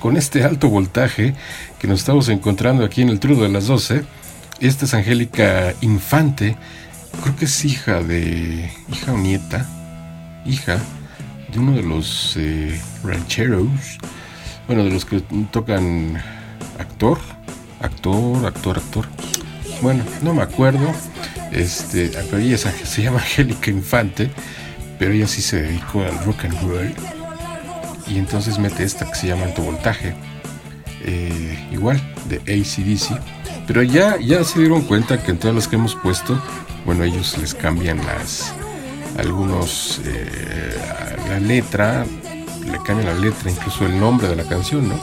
con este alto voltaje que nos estamos encontrando aquí en el Trudo de las 12, esta es Angélica Infante, creo que es hija de, hija o nieta, hija de uno de los eh, rancheros, bueno, de los que tocan actor, actor, actor, actor. Bueno, no me acuerdo. Este, pero ella se llama Angélica Infante, pero ella sí se dedicó al rock and roll. Y entonces mete esta que se llama alto voltaje. eh, igual, de ACDC. Pero ya, ya se dieron cuenta que en todas las que hemos puesto, bueno, ellos les cambian las algunos eh, la letra, le cambian la letra, incluso el nombre de la canción, ¿no?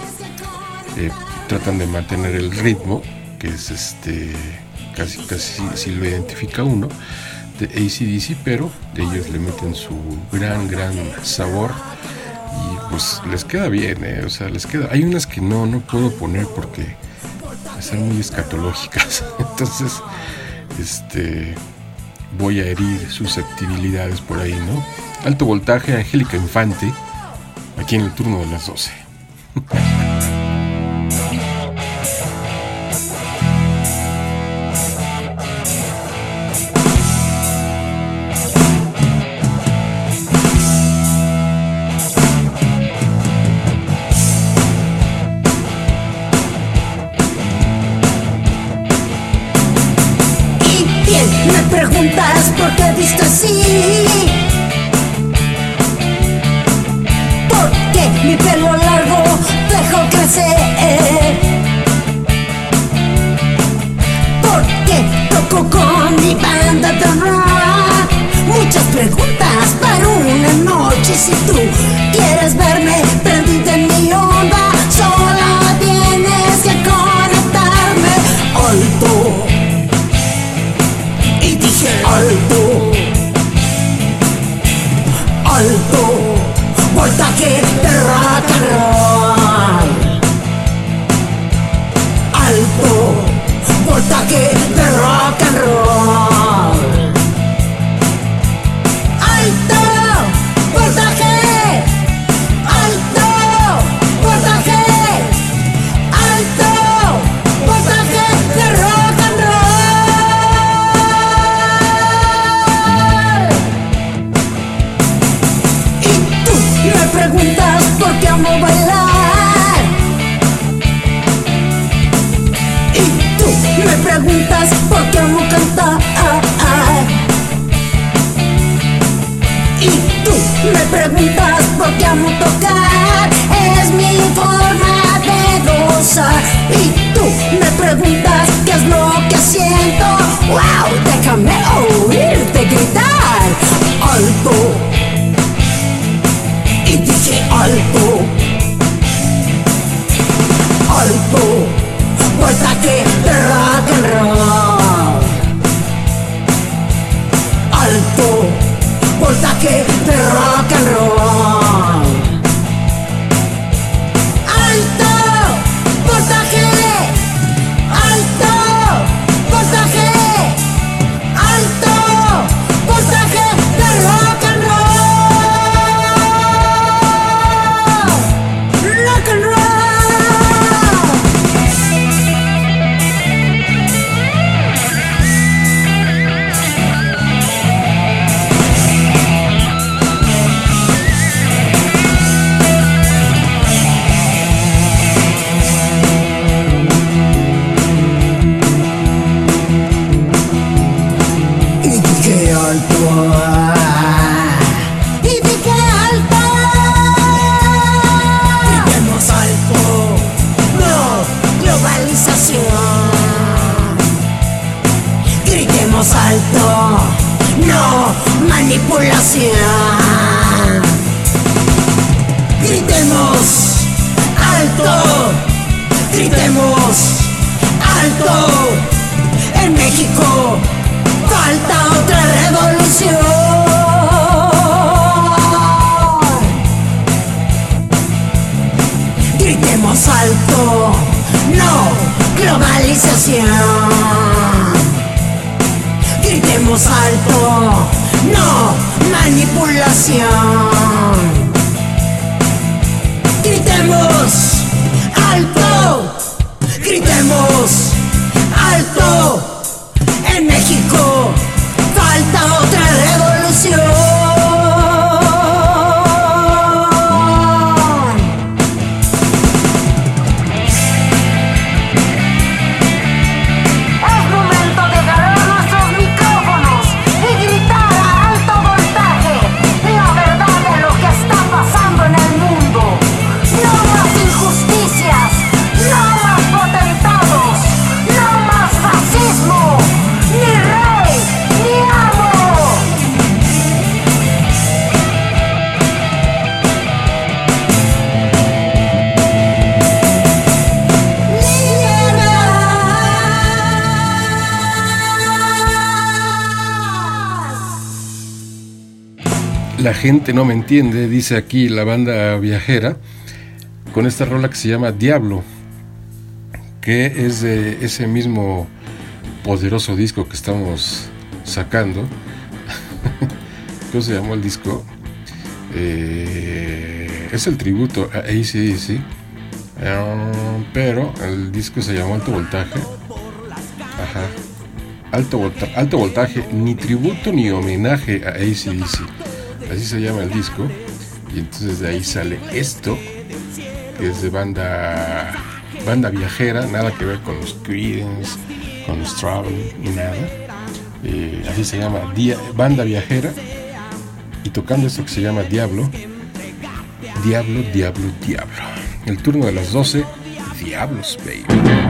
Eh, tratan de mantener el ritmo, que es este casi casi si lo identifica uno de ACDC, pero ellos le meten su gran gran sabor y pues les queda bien, ¿eh? o sea, les queda. Hay unas que no no puedo poner porque están muy escatológicas, [laughs] entonces este voy a herir susceptibilidades por ahí, ¿no? Alto voltaje, Angélica Infante, aquí en el turno de las 12. [laughs] gente no me entiende, dice aquí la banda viajera, con esta rola que se llama Diablo, que es de ese mismo poderoso disco que estamos sacando. [laughs] ¿Cómo se llamó el disco? Eh, es el tributo a ACDC, uh, pero el disco se llamó Alto Voltaje. Alto, alto voltaje, ni tributo ni homenaje a ACDC. Así se llama el disco. Y entonces de ahí sale esto, que es de banda, banda viajera, nada que ver con los Creedence, con los Travel, ni nada. Eh, así se llama, banda viajera. Y tocando esto que se llama Diablo, Diablo, Diablo, Diablo. El turno de las 12, Diablos, baby.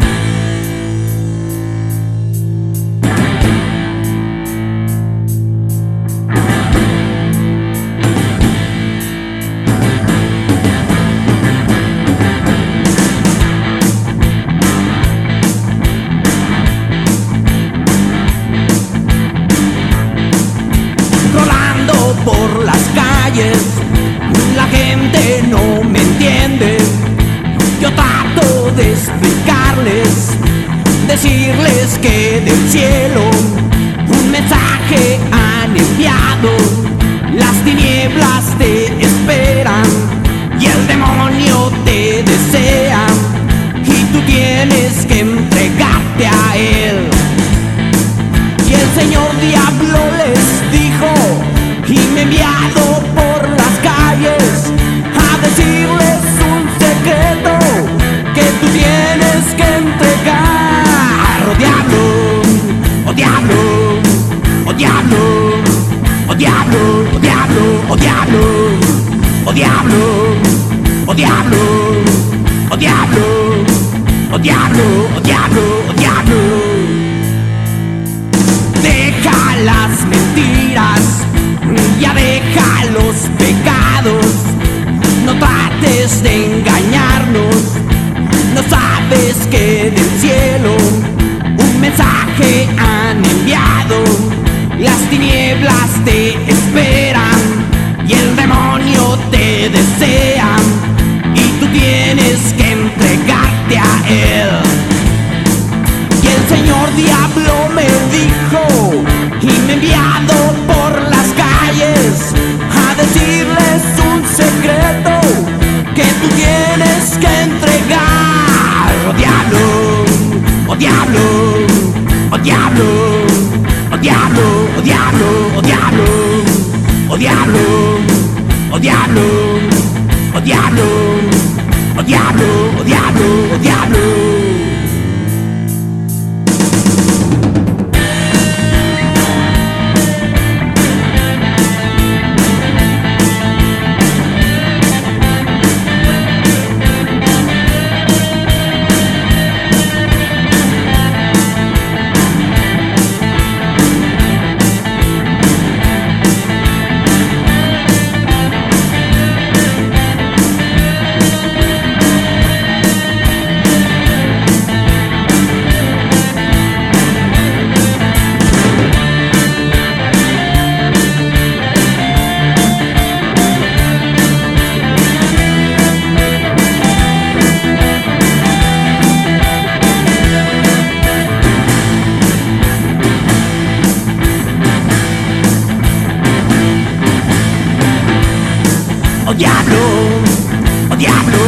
Diablo,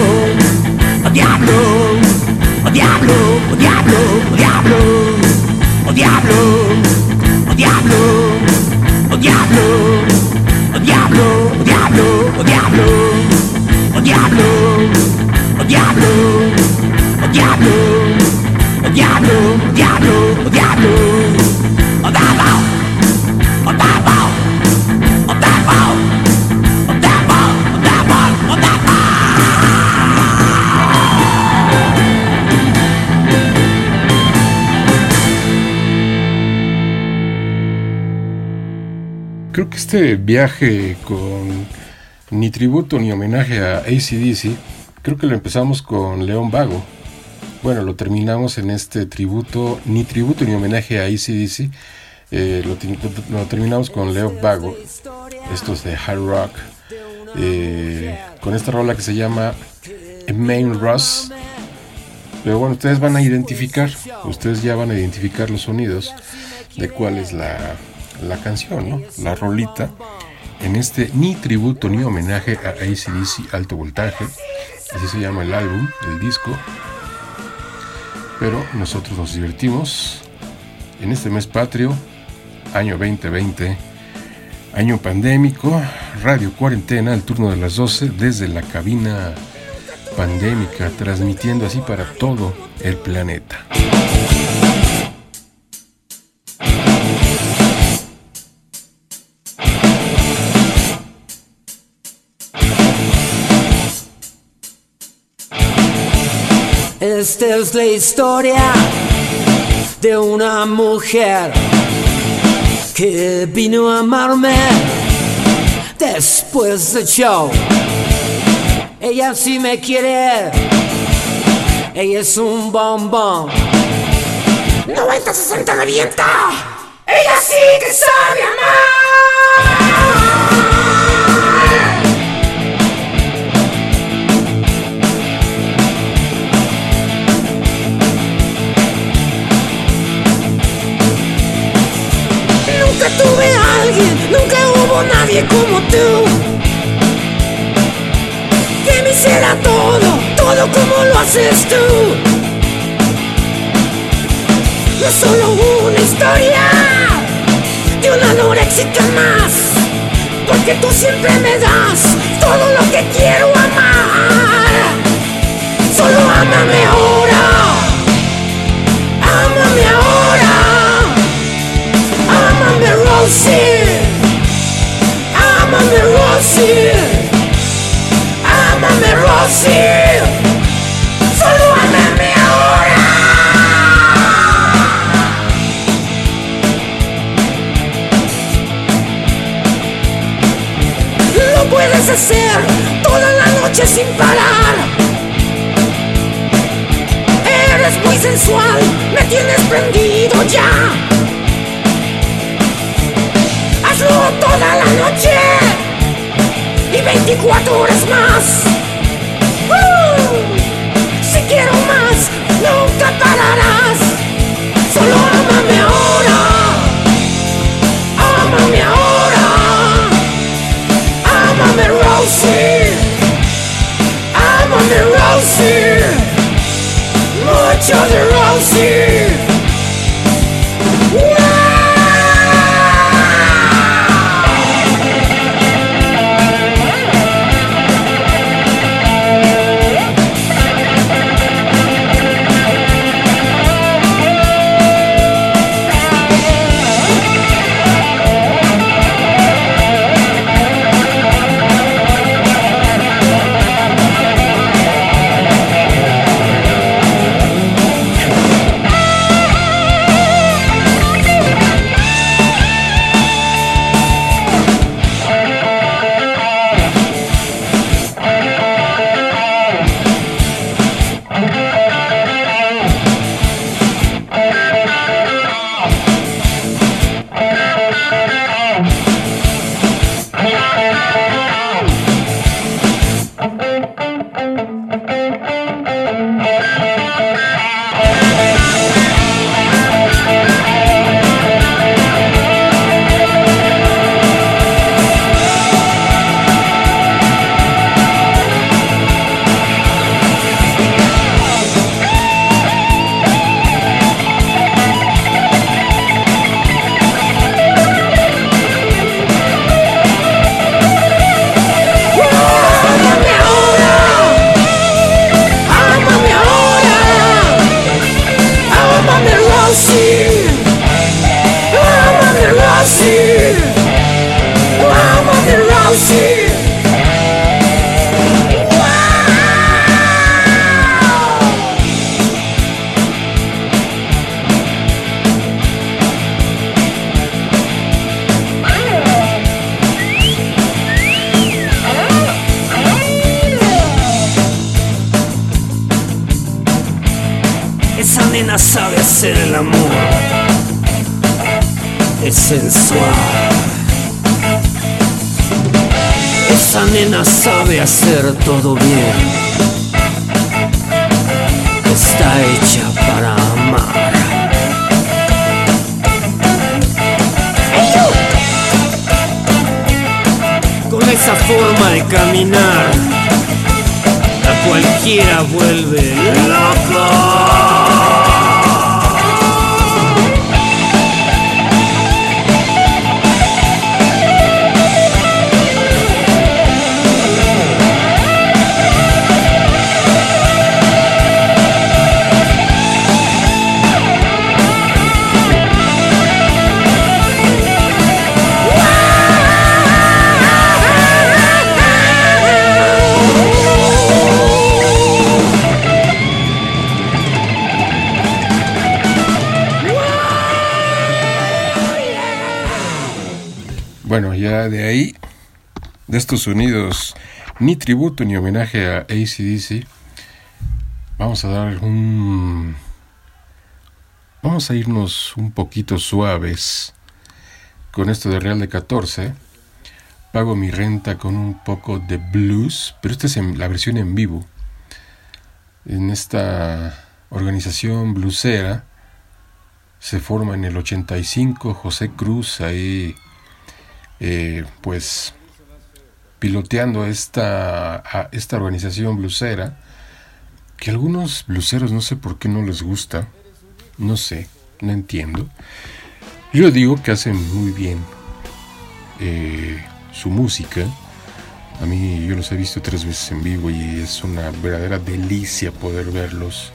oh diablo, oh diablo, oh diablo, oh diablo, oh diablo, oh diablo, oh diablo, oh diablo, oh diablo, oh diablo, oh diablo, oh diablo, oh diablo, oh diablo, oh diablo, este viaje con ni tributo ni homenaje a ACDC, creo que lo empezamos con León Vago. Bueno, lo terminamos en este tributo, ni tributo ni homenaje a ACDC. eh, lo, lo terminamos con León Vago. estos de hard rock, eh, con esta rola que se llama Main Rush. Pero bueno, ustedes van a identificar, ustedes ya van a identificar los sonidos de cuál es la, la canción. La rolita. En este ni tributo ni homenaje a ACDC Alto Voltaje, así se llama el álbum, el disco. Pero nosotros nos divertimos en este mes patrio, año 2020, año pandémico, radio cuarentena, el turno de las 12, desde la cabina pandémica, transmitiendo así para todo el planeta. Esta es la historia de una mujer que vino a amarme después del show. Ella sí me quiere, ella es un bombón. 90, 60 revienta, ella sí que sabe amar. Nunca tuve a alguien, nunca hubo nadie como tú. Que me hiciera todo, todo como lo haces tú. No es solo una historia de una anorexica más. Porque tú siempre me das todo lo que quiero amar. Solo ámame ahora. Rosie, ámame Rosie, ámame Rosie, solo ámame ahora. Lo puedes hacer toda la noche sin parar. Eres muy sensual, me tienes prendido ya. Toda la noche y 24 horas más. Si quiero más, nunca pararás. Solo ámame ahora. Ámame ahora. Ámame Rosie. Ámame Rosie. Mucho de Rosie. De estos sonidos, ni tributo ni homenaje a ACDC, vamos a dar un... Vamos a irnos un poquito suaves con esto de Real de 14. Pago mi renta con un poco de blues, pero esta es la versión en vivo. En esta organización bluesera se forma en el 85 José Cruz ahí eh, pues piloteando esta, a esta organización blusera, que a algunos bluseros no sé por qué no les gusta, no sé, no entiendo. Yo digo que hacen muy bien eh, su música. A mí yo los he visto tres veces en vivo y es una verdadera delicia poder verlos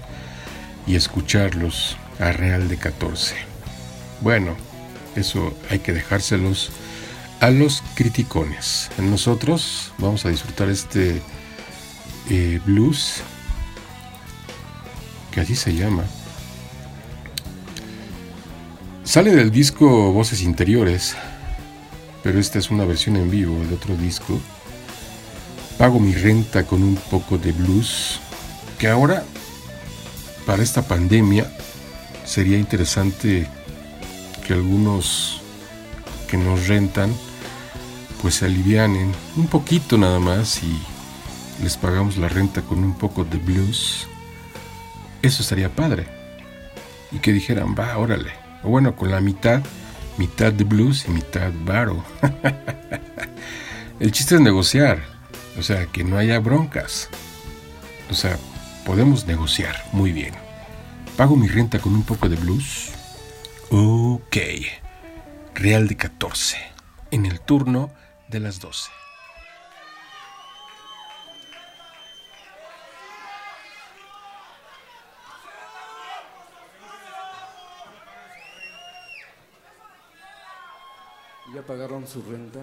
y escucharlos a Real de 14. Bueno, eso hay que dejárselos a los criticones. Nosotros vamos a disfrutar este eh, blues, que así se llama. Sale del disco Voces Interiores, pero esta es una versión en vivo del otro disco. Pago mi renta con un poco de blues, que ahora, para esta pandemia, sería interesante que algunos que nos rentan pues se alivianen un poquito nada más y les pagamos la renta con un poco de blues, eso estaría padre. Y que dijeran, va, órale. O bueno, con la mitad, mitad de blues y mitad baro. [laughs] El chiste es negociar, o sea, que no haya broncas. O sea, podemos negociar muy bien. Pago mi renta con un poco de blues. Ok. Real de 14. En el turno de las 12. ¿Ya pagaron su renta?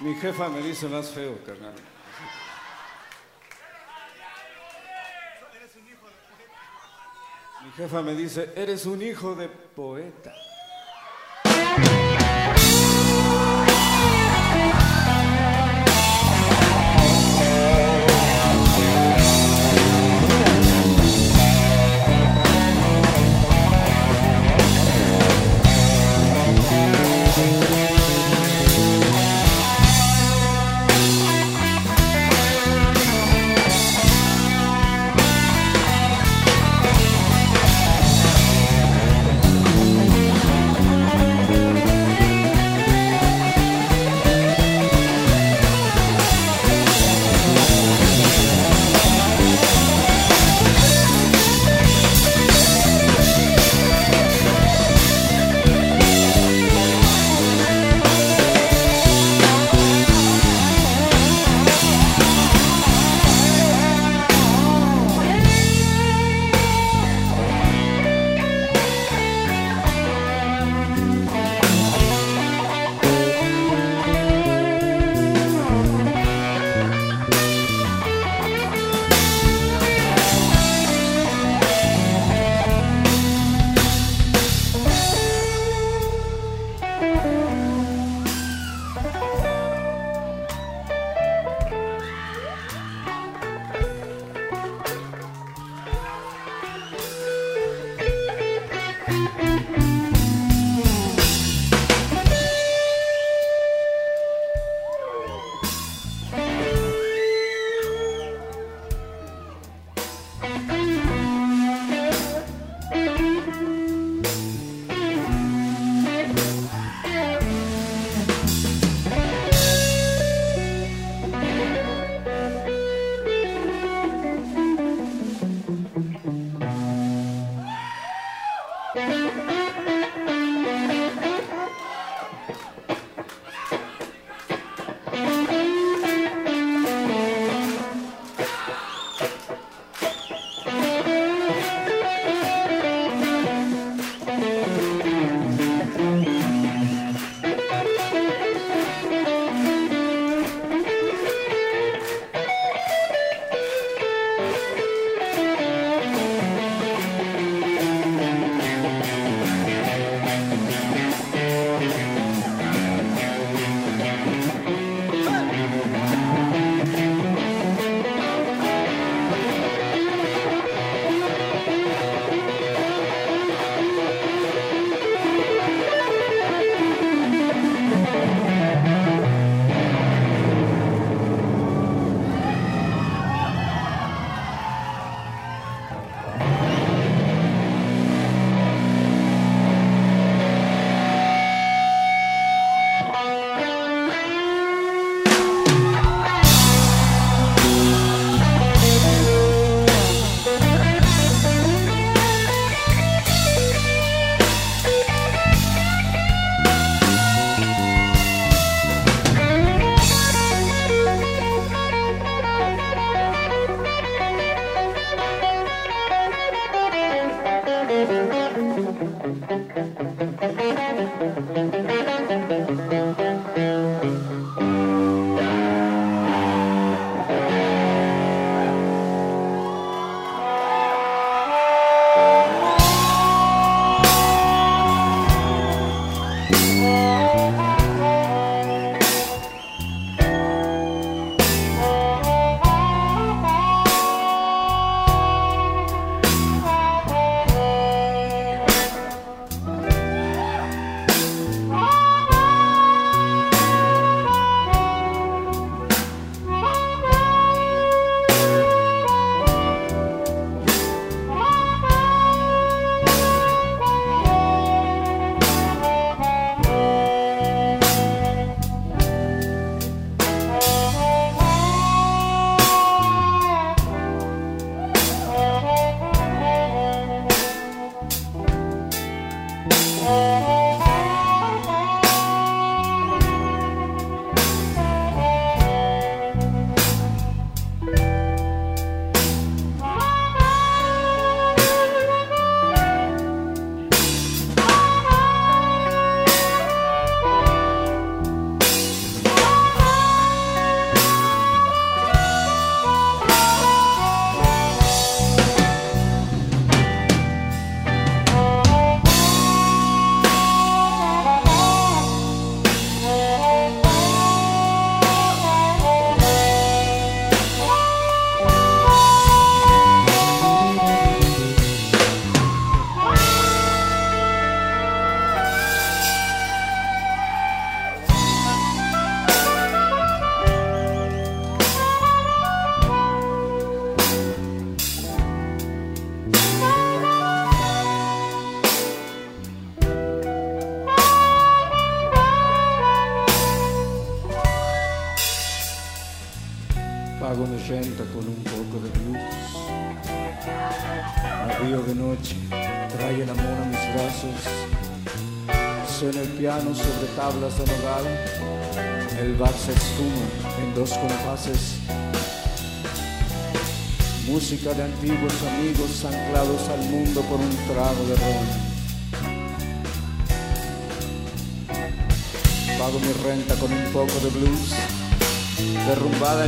Mi jefa me dice más feo, carnal. Mi jefa me dice, eres un hijo de poeta.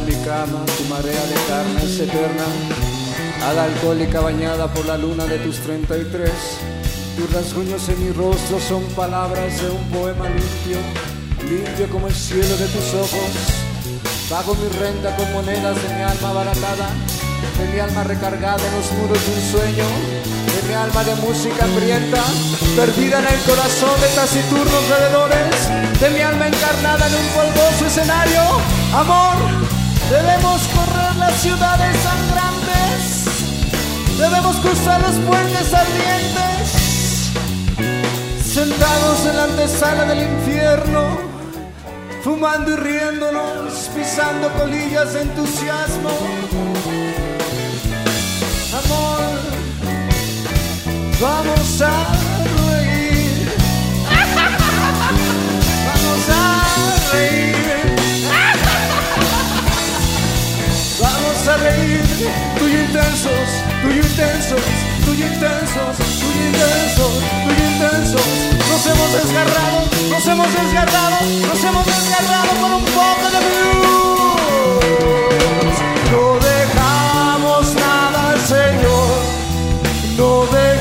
En mi cama, tu marea de carnes eterna, a la alcohólica bañada por la luna de tus 33. Tus rasguños en mi rostro son palabras de un poema limpio, limpio como el cielo de tus ojos. Pago mi renta con monedas de mi alma abaratada, de mi alma recargada en los muros de un sueño, de mi alma de música hambrienta, perdida en el corazón de taciturnos bebedores, de mi alma encarnada en un polvoso escenario. Amor, debemos correr las ciudades sangrantes, debemos cruzar los puentes ardientes, sentados en la antesala del infierno, fumando y riéndonos, pisando colillas de entusiasmo. Amor, vamos a y intensos, tú y intensos, tú y intensos, tú y intensos, tú y intensos. Nos hemos desgarrado, nos hemos desgarrado, nos hemos desgarrado por un poco de blues. No dejamos nada al Señor, no dejamos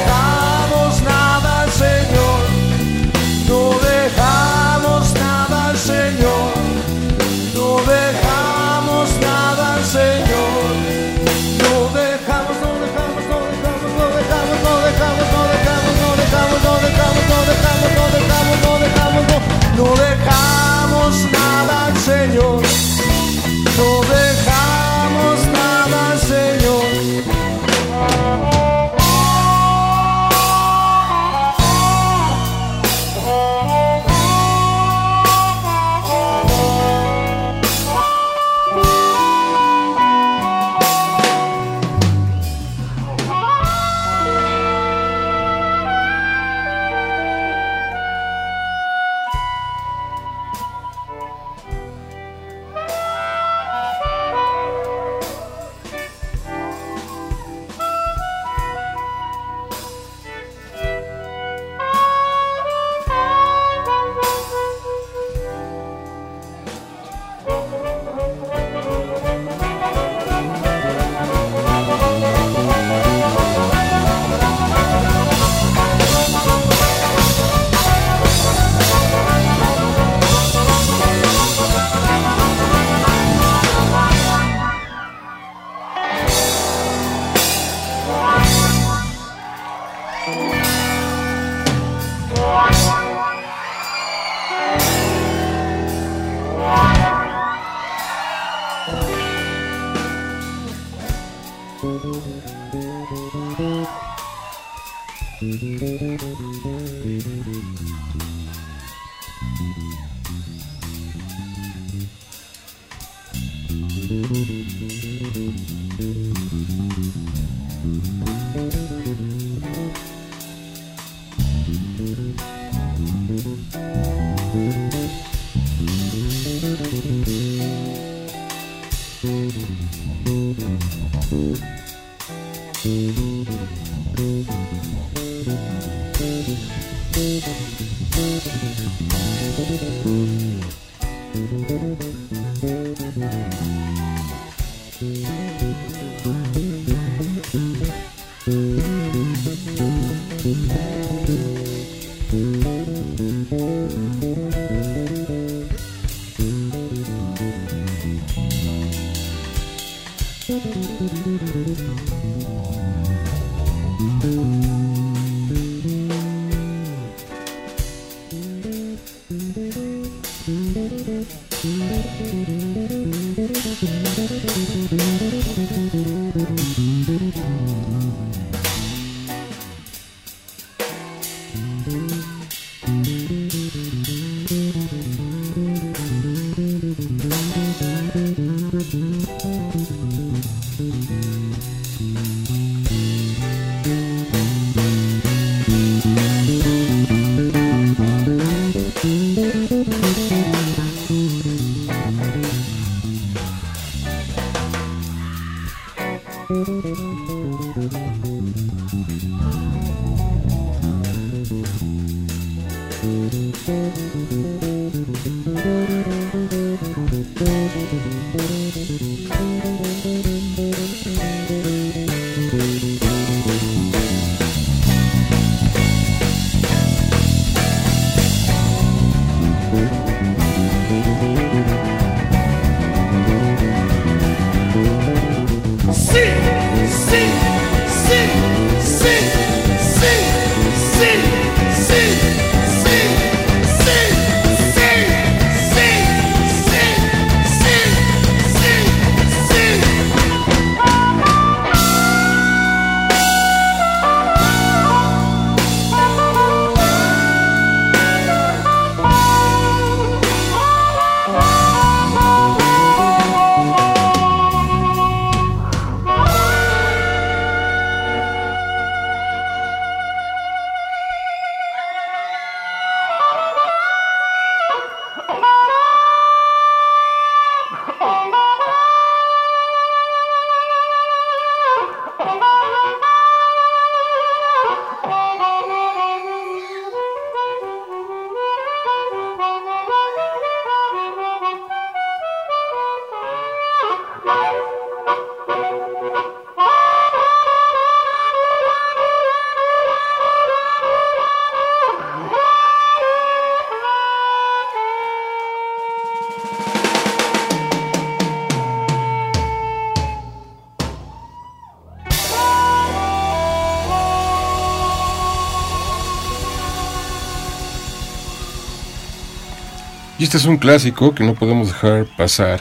Y este es un clásico que no podemos dejar pasar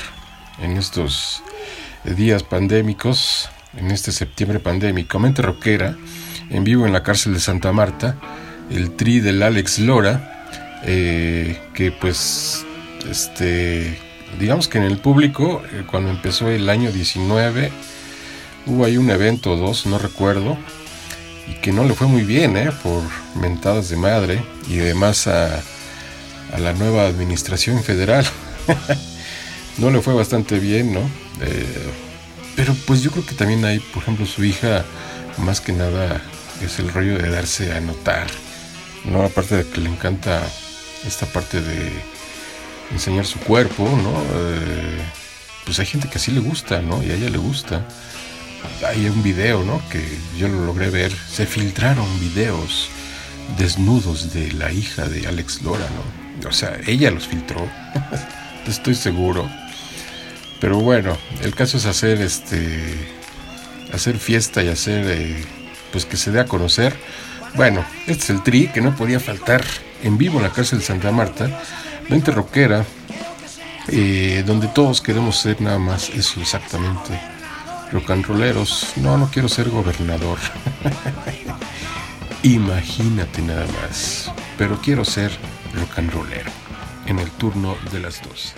en estos días pandémicos, en este septiembre pandémico. Mente Rockera, en vivo en la cárcel de Santa Marta, el tri del Alex Lora, eh, que pues, este, digamos que en el público, eh, cuando empezó el año 19, hubo ahí un evento o dos, no recuerdo, y que no le fue muy bien, ¿eh? por mentadas de madre y además a a la nueva administración federal. no le fue bastante bien, ¿no? Eh, pero pues yo creo que también hay, por ejemplo, su hija, más que nada, es el rollo de darse a notar, ¿no? Aparte de que le encanta esta parte de enseñar su cuerpo, ¿no? Eh, pues hay gente que así le gusta, ¿no? Y a ella le gusta. Hay un video, ¿no? Que yo lo logré ver. Se filtraron videos desnudos de la hija de Alex Lora, ¿no? O sea, ella los filtró. [laughs] Estoy seguro. Pero bueno, el caso es hacer este hacer fiesta y hacer eh, pues que se dé a conocer. Bueno, este es el tri que no podía faltar en vivo en la cárcel de Santa Marta, mente rockera, eh, donde todos queremos ser nada más eso exactamente, rock. No, no quiero ser gobernador. [laughs] Imagínate nada más, pero quiero ser rock and rollero, en el turno de las 12.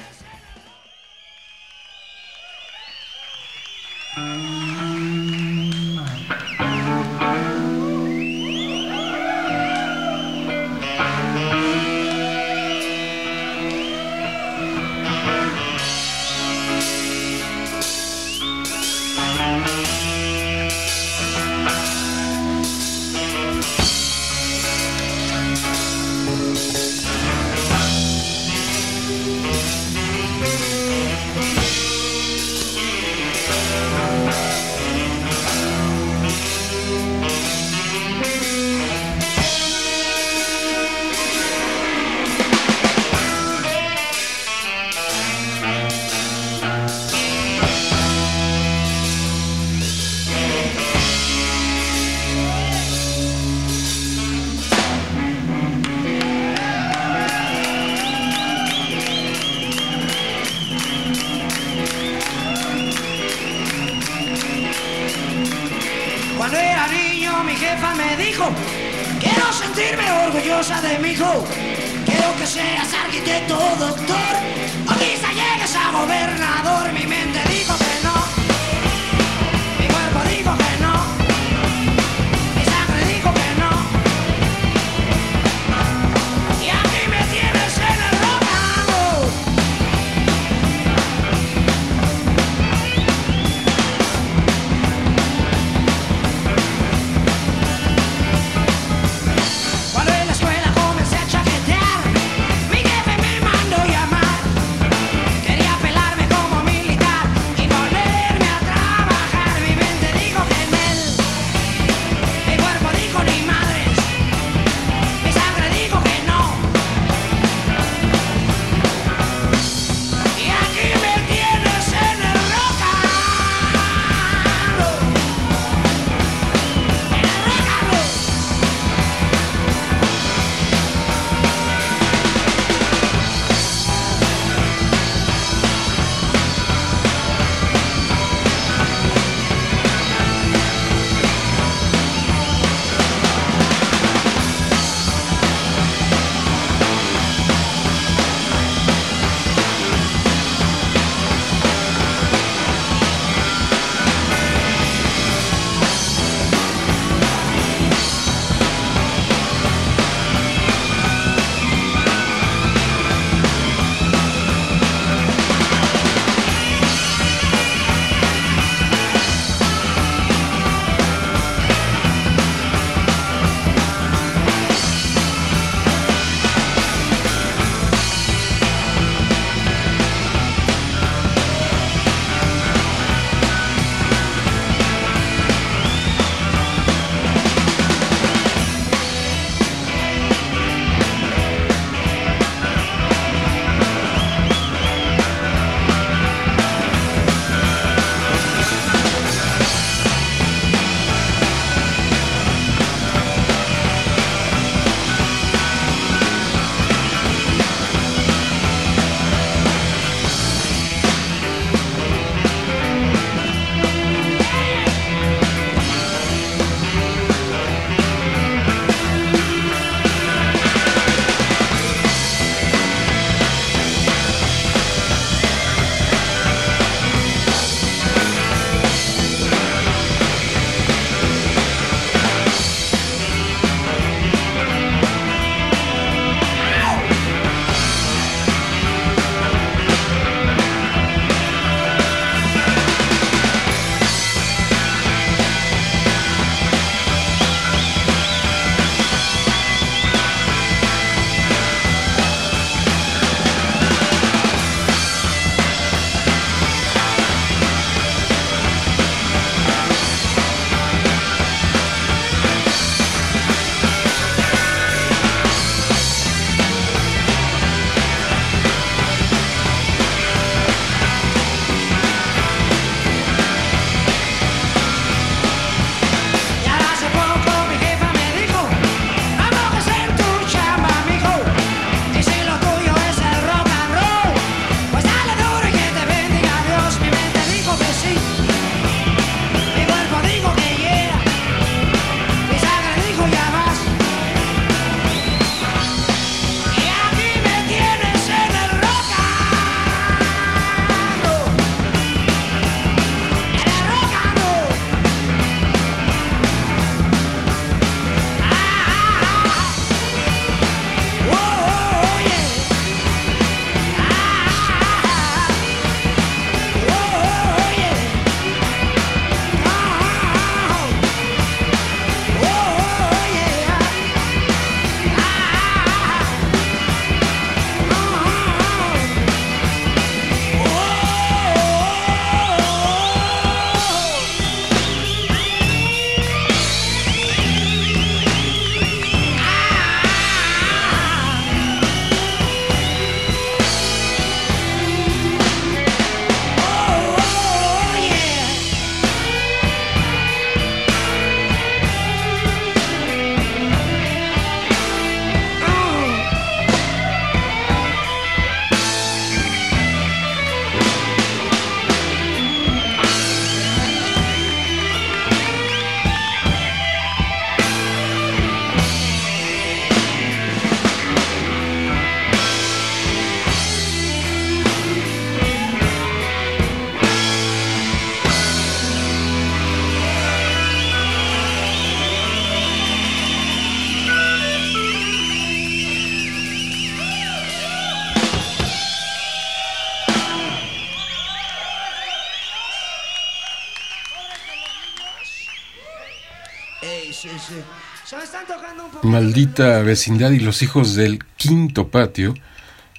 Maldita vecindad y los hijos del quinto patio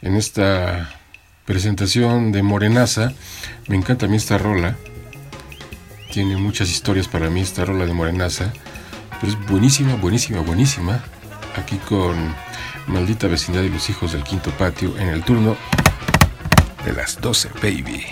en esta presentación de Morenaza. Me encanta a mí esta rola. Tiene muchas historias para mí esta rola de Morenaza. Pero es buenísima, buenísima, buenísima. Aquí con Maldita vecindad y los hijos del quinto patio en el turno de las 12, baby.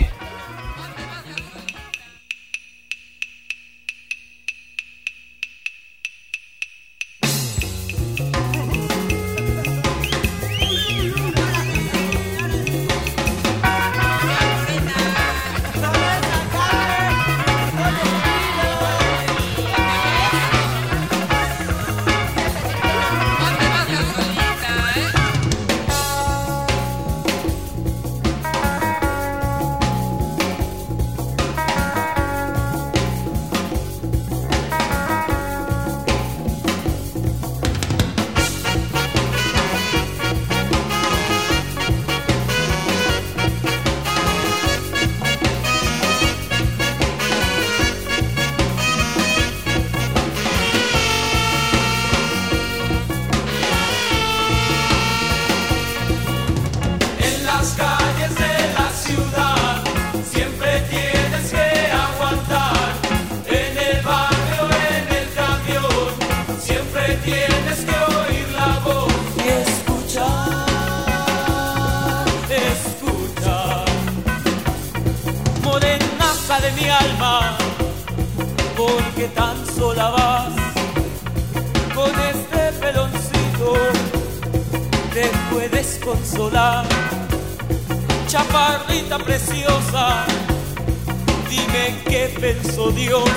Dime qué pensó Dios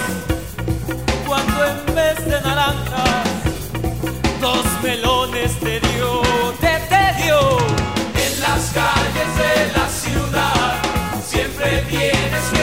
cuando en vez de naranjas dos melones te dio, te, te dio. En las calles de la ciudad siempre tienes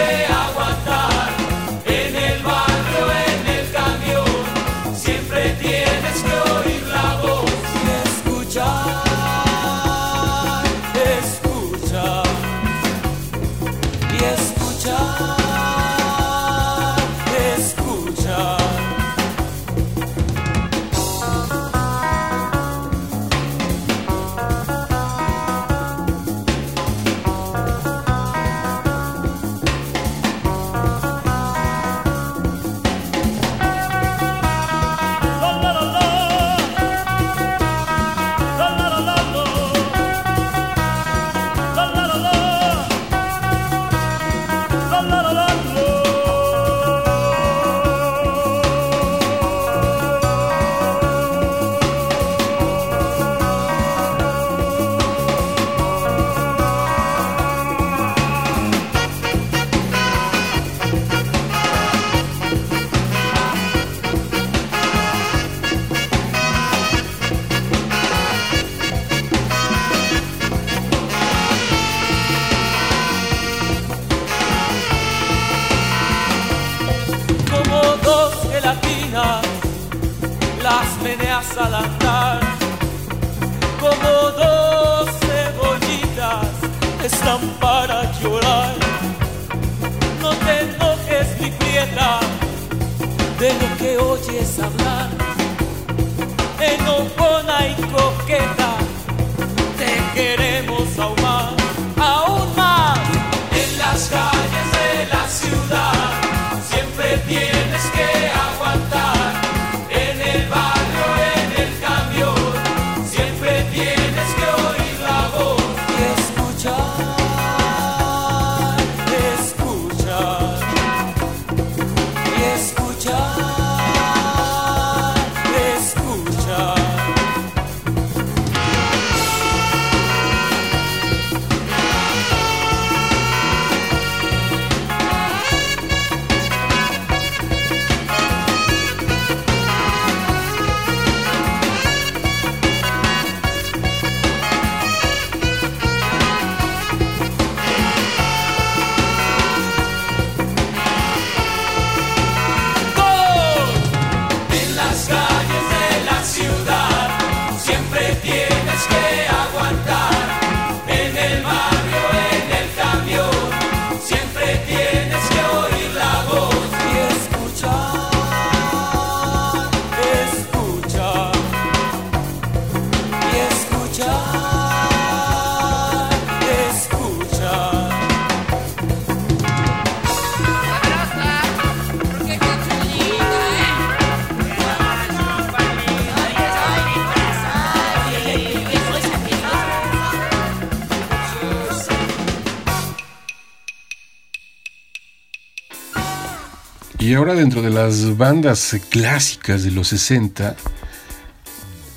ahora dentro de las bandas clásicas de los 60,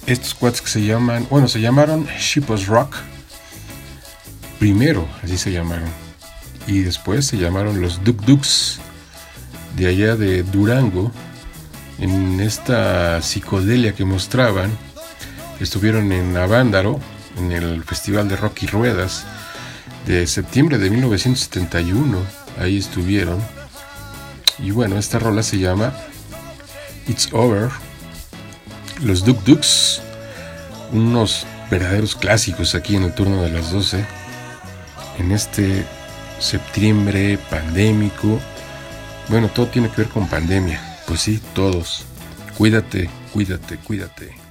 estos cuates que se llaman, bueno, se llamaron Shipos Rock. Primero, así se llamaron. Y después se llamaron los Duk Duks, de allá de Durango, en esta psicodelia que mostraban. Estuvieron en Avándaro, en el Festival de Rock y Ruedas, de septiembre de 1971. Ahí estuvieron. Y bueno, esta rola se llama It's Over. Los Duk Duks, unos verdaderos clásicos aquí en el turno de las 12. En este septiembre pandémico. Bueno, todo tiene que ver con pandemia. Pues sí, todos. Cuídate, cuídate, cuídate.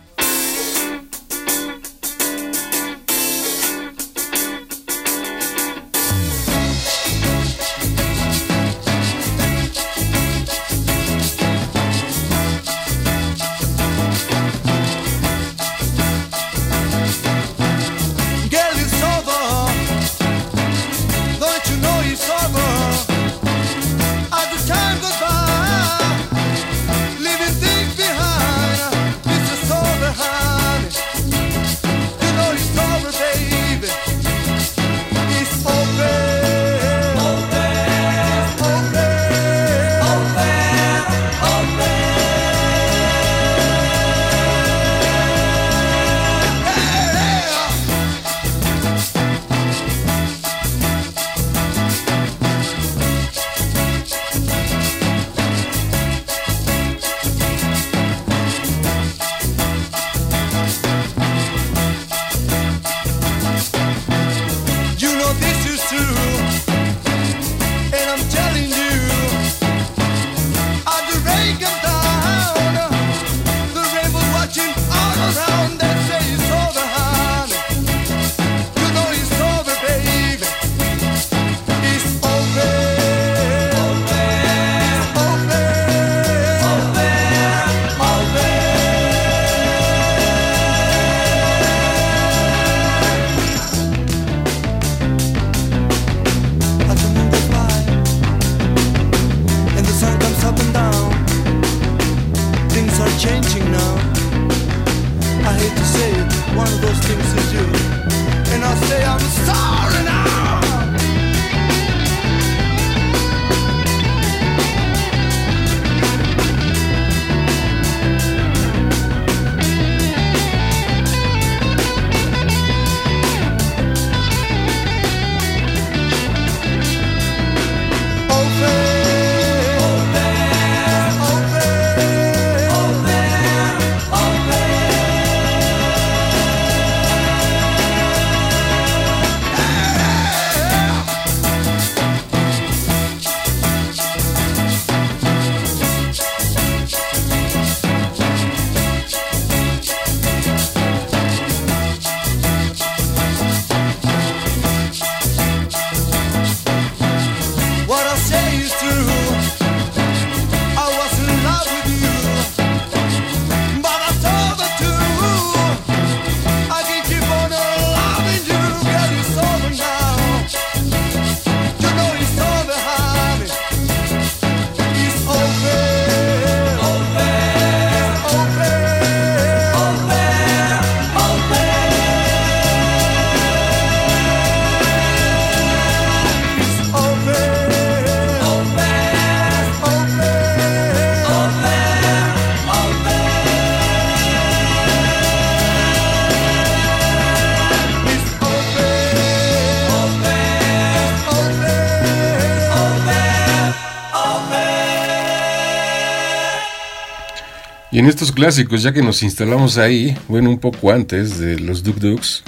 En estos clásicos, ya que nos instalamos ahí, bueno, un poco antes de los Duk Duks,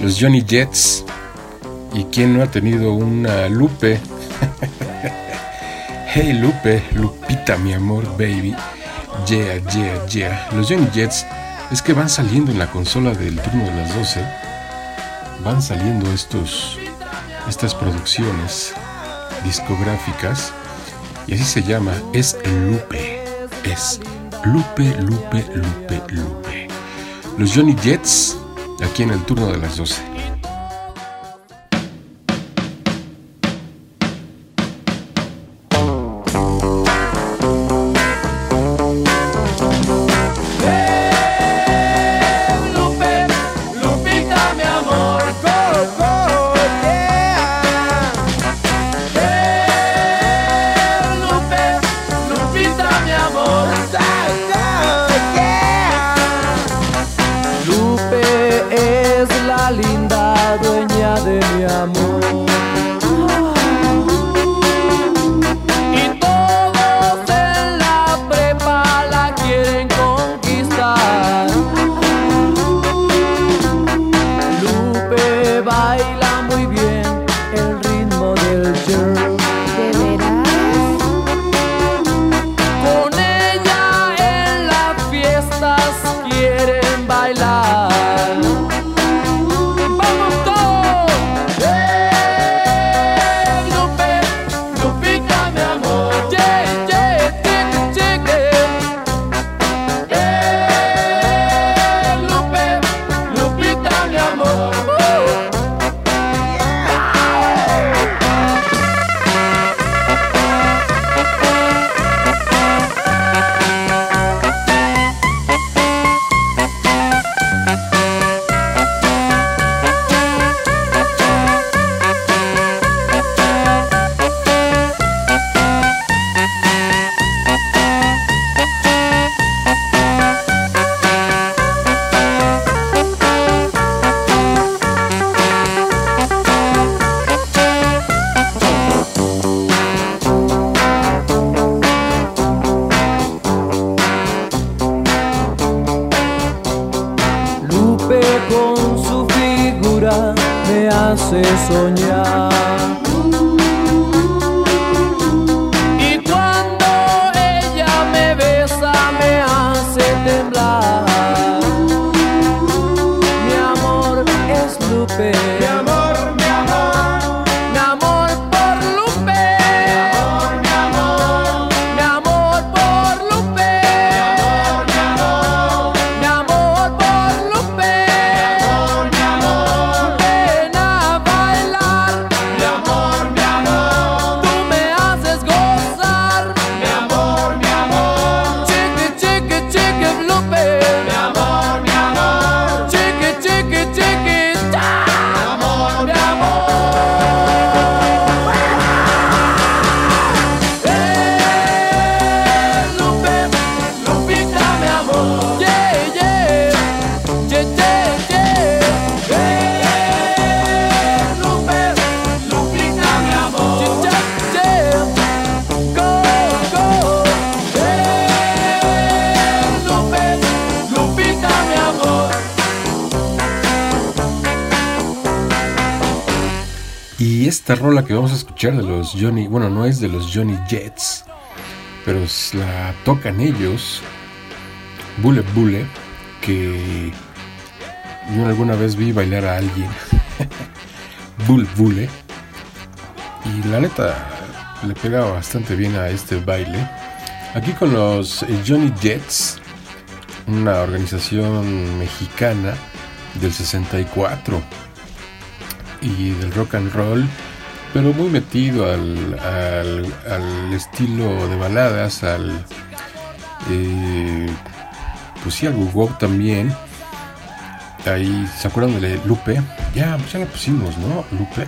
los Johnny Jets, y quién no ha tenido una Lupe, [laughs] hey Lupe, Lupita, mi amor, baby, yeah, yeah, yeah. Los Johnny Jets es que van saliendo en la consola del turno de las 12, van saliendo estos, estas producciones discográficas, y así se llama, es Lupe, es Lupe, Lupe, Lupe, Lupe. Los Johnny Jets, aquí en el turno de las 12. De los Johnny, bueno, no es de los Johnny Jets, pero la tocan ellos, Bule Bule, que yo alguna vez vi bailar a alguien, [laughs] Bule Bule, y la neta le pegaba bastante bien a este baile. Aquí con los eh, Johnny Jets, una organización mexicana del 64 y del rock and roll, pero muy metido al, al, estilo de baladas, al. eh, pues sí, al bebop también. Ahí, ¿se acuerdan de Lupe? Ya, pues ya la pusimos, ¿no? Lupe.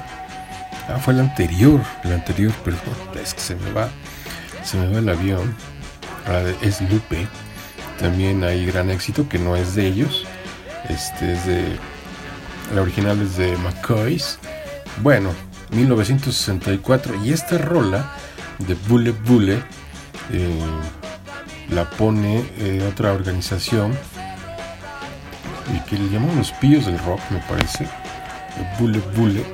Ah, fue el anterior, el anterior, [laughs] perdón, es que se me va, se me va el avión. Ah, es Lupe. También hay gran éxito que no es de ellos. Este es de la original es de McCoy's. Bueno, 1964. Y esta rola de Bule Bule eh, la pone eh, otra organización que le llaman los pillos del rock, me parece. Bule Bule.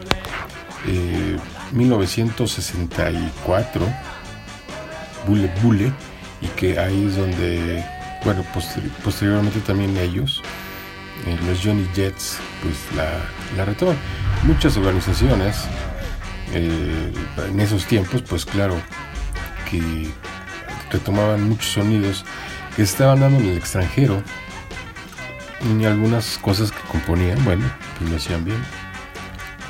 eh, 1964. Bule Bule. Y que ahí es donde, bueno, posteri- posteriormente también ellos eh, los Johnny Jets pues la, la retoman. Muchas organizaciones eh, en esos tiempos, pues claro, que retomaban muchos sonidos que estaban dando en el extranjero y algunas cosas que componían, bueno, pues lo hacían bien.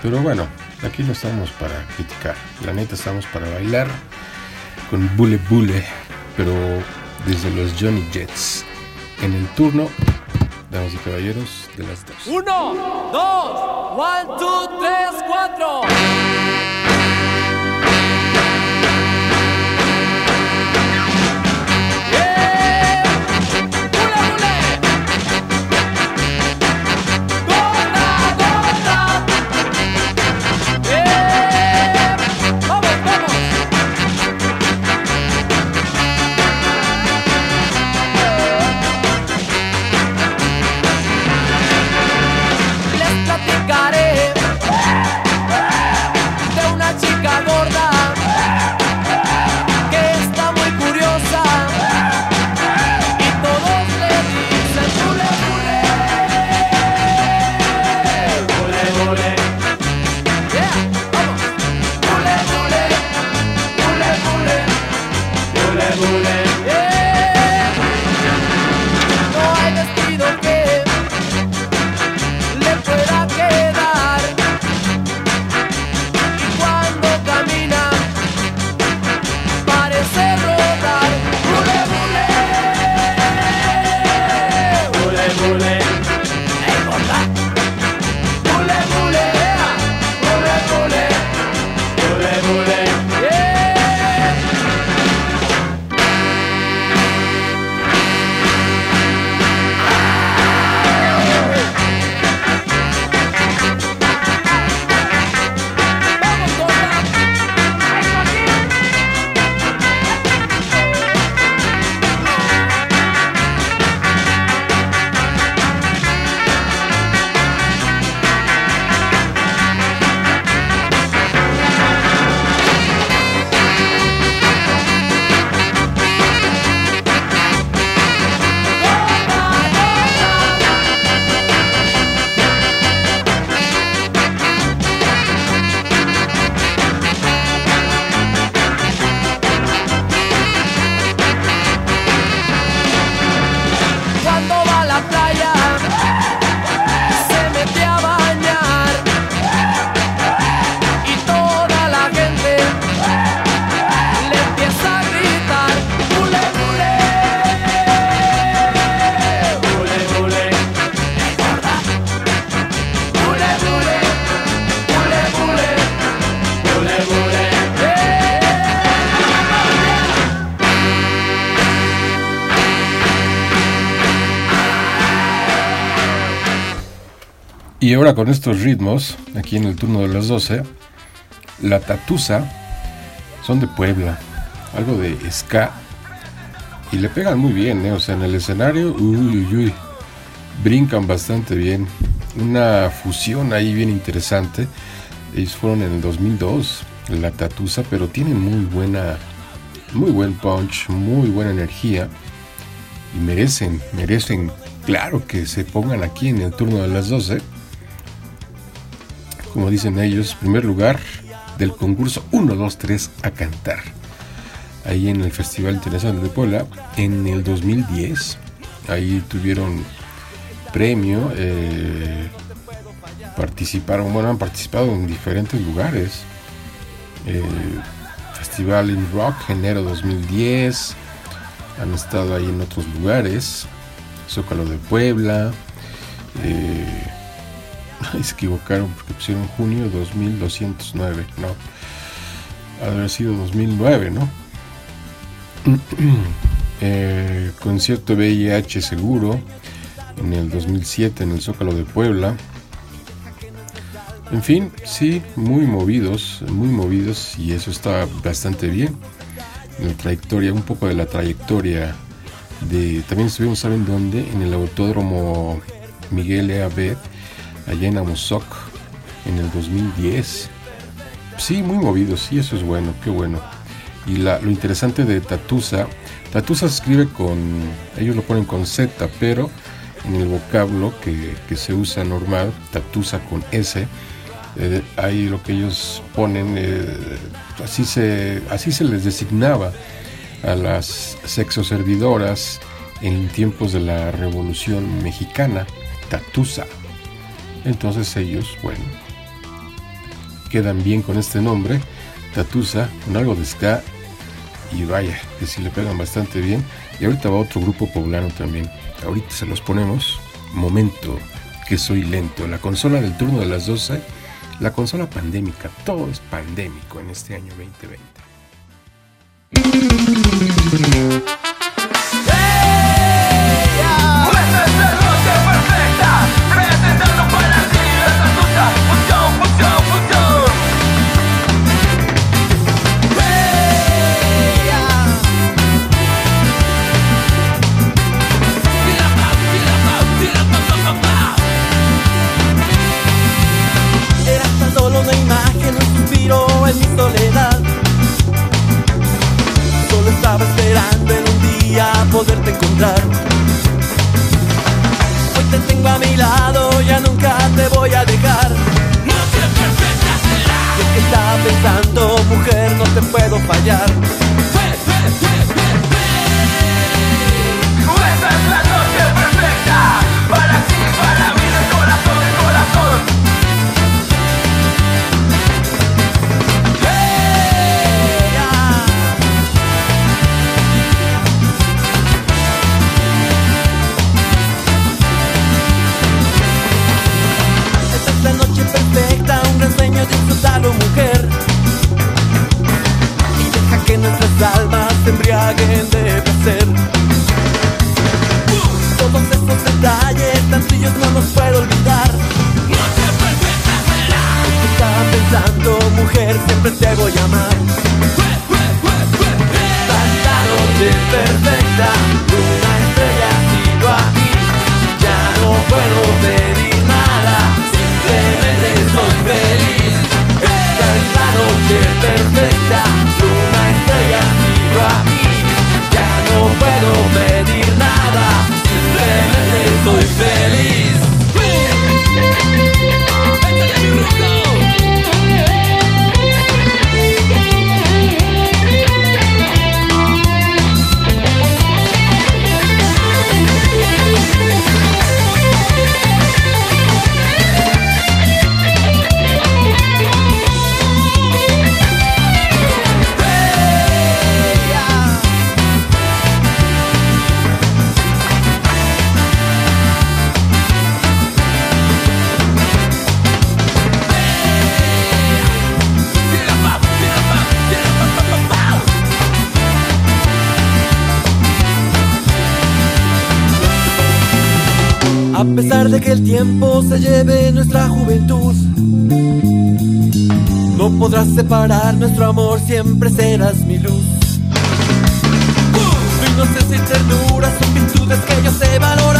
Pero bueno, aquí no estamos para criticar, la neta estamos para bailar con Bule Bule, pero desde los Johnny Jets. En el turno damas y caballeros, de las dos. Uno, dos, one, two, tres, cuatro. Eh, Y ahora con estos ritmos, aquí en el turno de las 12, la Tatusa son de Puebla, algo de ska, y le pegan muy bien, ¿eh? o sea, en el escenario, uy, uy, uy, brincan bastante bien. Una fusión ahí bien interesante. Ellos fueron en el 2002, la Tatusa, pero tienen muy buena, muy buen punch, muy buena energía y merecen, merecen, claro que se pongan aquí en el turno de las 12 como dicen ellos, primer lugar del concurso 1, 2, 3 a cantar. Ahí en el Festival Internacional de Puebla, en el 2010, ahí tuvieron premio, eh, participaron, bueno, han participado en diferentes lugares. Eh, Festival in Rock, enero 2010, han estado ahí en otros lugares, Zócalo de Puebla, eh, [laughs] Se equivocaron porque pusieron junio 2209. No. Ha sido 2009, ¿no? [clears throat] Eh, concierto VIH seguro en el 2007 en el Zócalo de Puebla. En fin, sí, muy movidos, muy movidos y eso está bastante bien. La trayectoria, un poco de la trayectoria de... También estuvimos, ¿saben dónde? En el Autódromo Miguel E. allá en Amozoc en el 2010. Sí, muy movidos, sí, eso es bueno, qué bueno. Y la- lo interesante de Tatusa, Tatusa se escribe con, ellos lo ponen con Z, pero en el vocablo que, que se usa normal, Tatusa con S, eh, ahí lo que ellos ponen, eh, así, se, así se les designaba a las sexoservidoras en tiempos de la Revolución Mexicana, Tatusa. Entonces ellos, bueno, quedan bien con este nombre, Tatusa, con algo de ska, y vaya, que si le pegan bastante bien. Y ahorita va otro grupo poblano también. Ahorita se los ponemos. Momento, que soy lento. La consola del turno de las 12, la consola pandémica, todo es pandémico en este año 2020. En un día poderte encontrar. Hoy te tengo a mi lado, ya nunca te voy a dejar. No siempre Y es que estaba pensando, mujer, no te puedo fallar. Mujer y deja que nuestras almas se embriaguen de placer. Todos estos detalles tan tuyos no los puedo olvidar. Estaba pensando, mujer, siempre te voy a amar. Tanta noche perfecta, luna estrella, sigo aquí. Ya no puedo pedir nada, simplemente soy feliz. Noche perfecta, luna estrella, sigo aquí. Ya no puedo pedir nada, simplemente soy feliz. A pesar de que el tiempo se lleve nuestra juventud, no podrás separar nuestro amor, siempre serás mi luz. Tu inocencia y ternura son virtudes que yo sé valorar.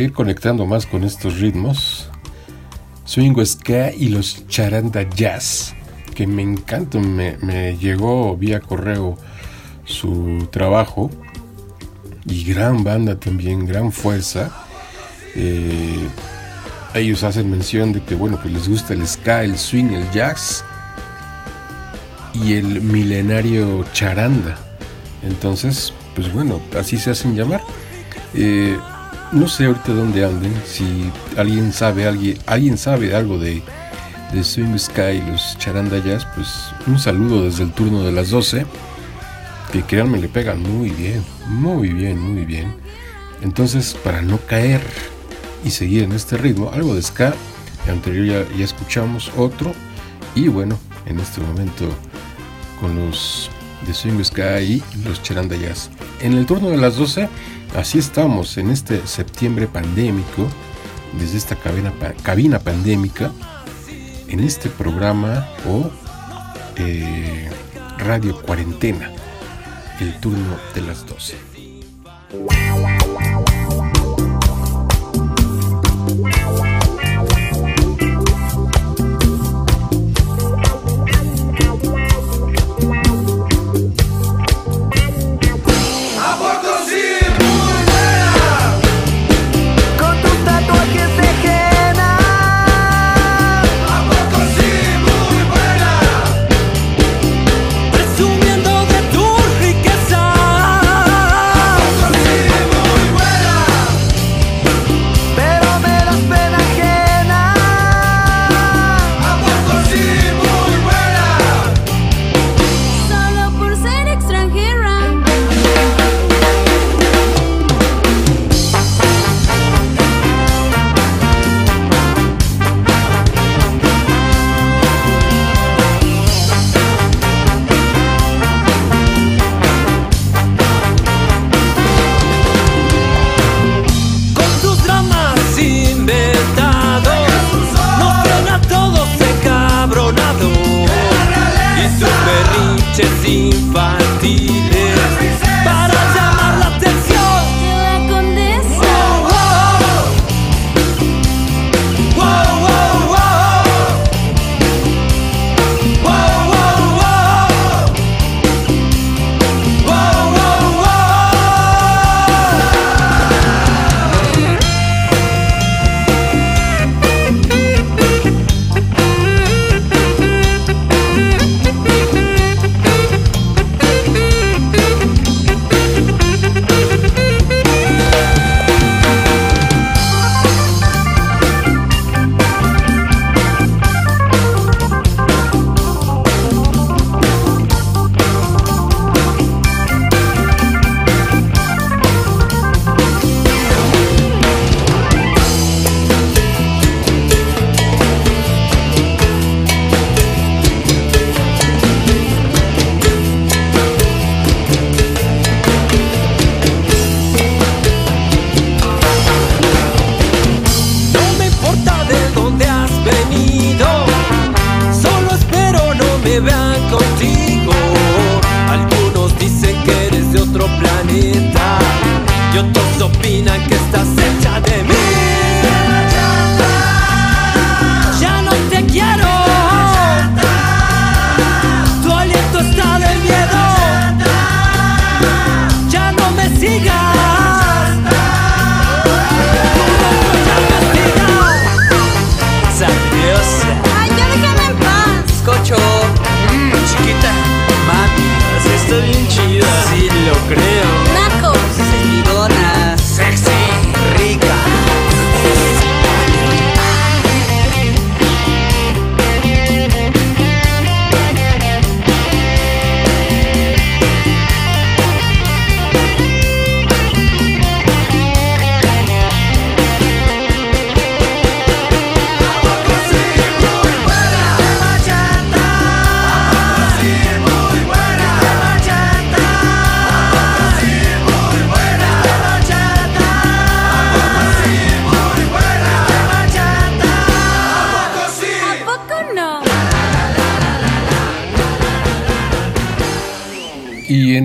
Ir conectando más con estos ritmos, Swing Ska y los Charanda Jazz, que me encantan, me, me llegó vía correo su trabajo y gran banda también, gran fuerza. Eh, ellos hacen mención de que bueno, que les gusta el ska, el swing, el jazz y el milenario charanda. Entonces, pues bueno, así se hacen llamar. Eh, no sé ahorita dónde anden, si alguien sabe, alguien, alguien sabe algo de, de Swing Sky y los Charanda pues un saludo desde el turno de las 12, que créanme le pegan muy bien, muy bien, muy bien. Entonces, para no caer y seguir en este ritmo, algo de ska, anterior ya, ya escuchamos otro, y bueno, en este momento con los de Swing Sky y los Charanda Jazz. En el turno de las 12, así estamos en este septiembre pandémico, desde esta cabina, cabina pandémica, en este programa o eh, radio cuarentena, el turno de las 12.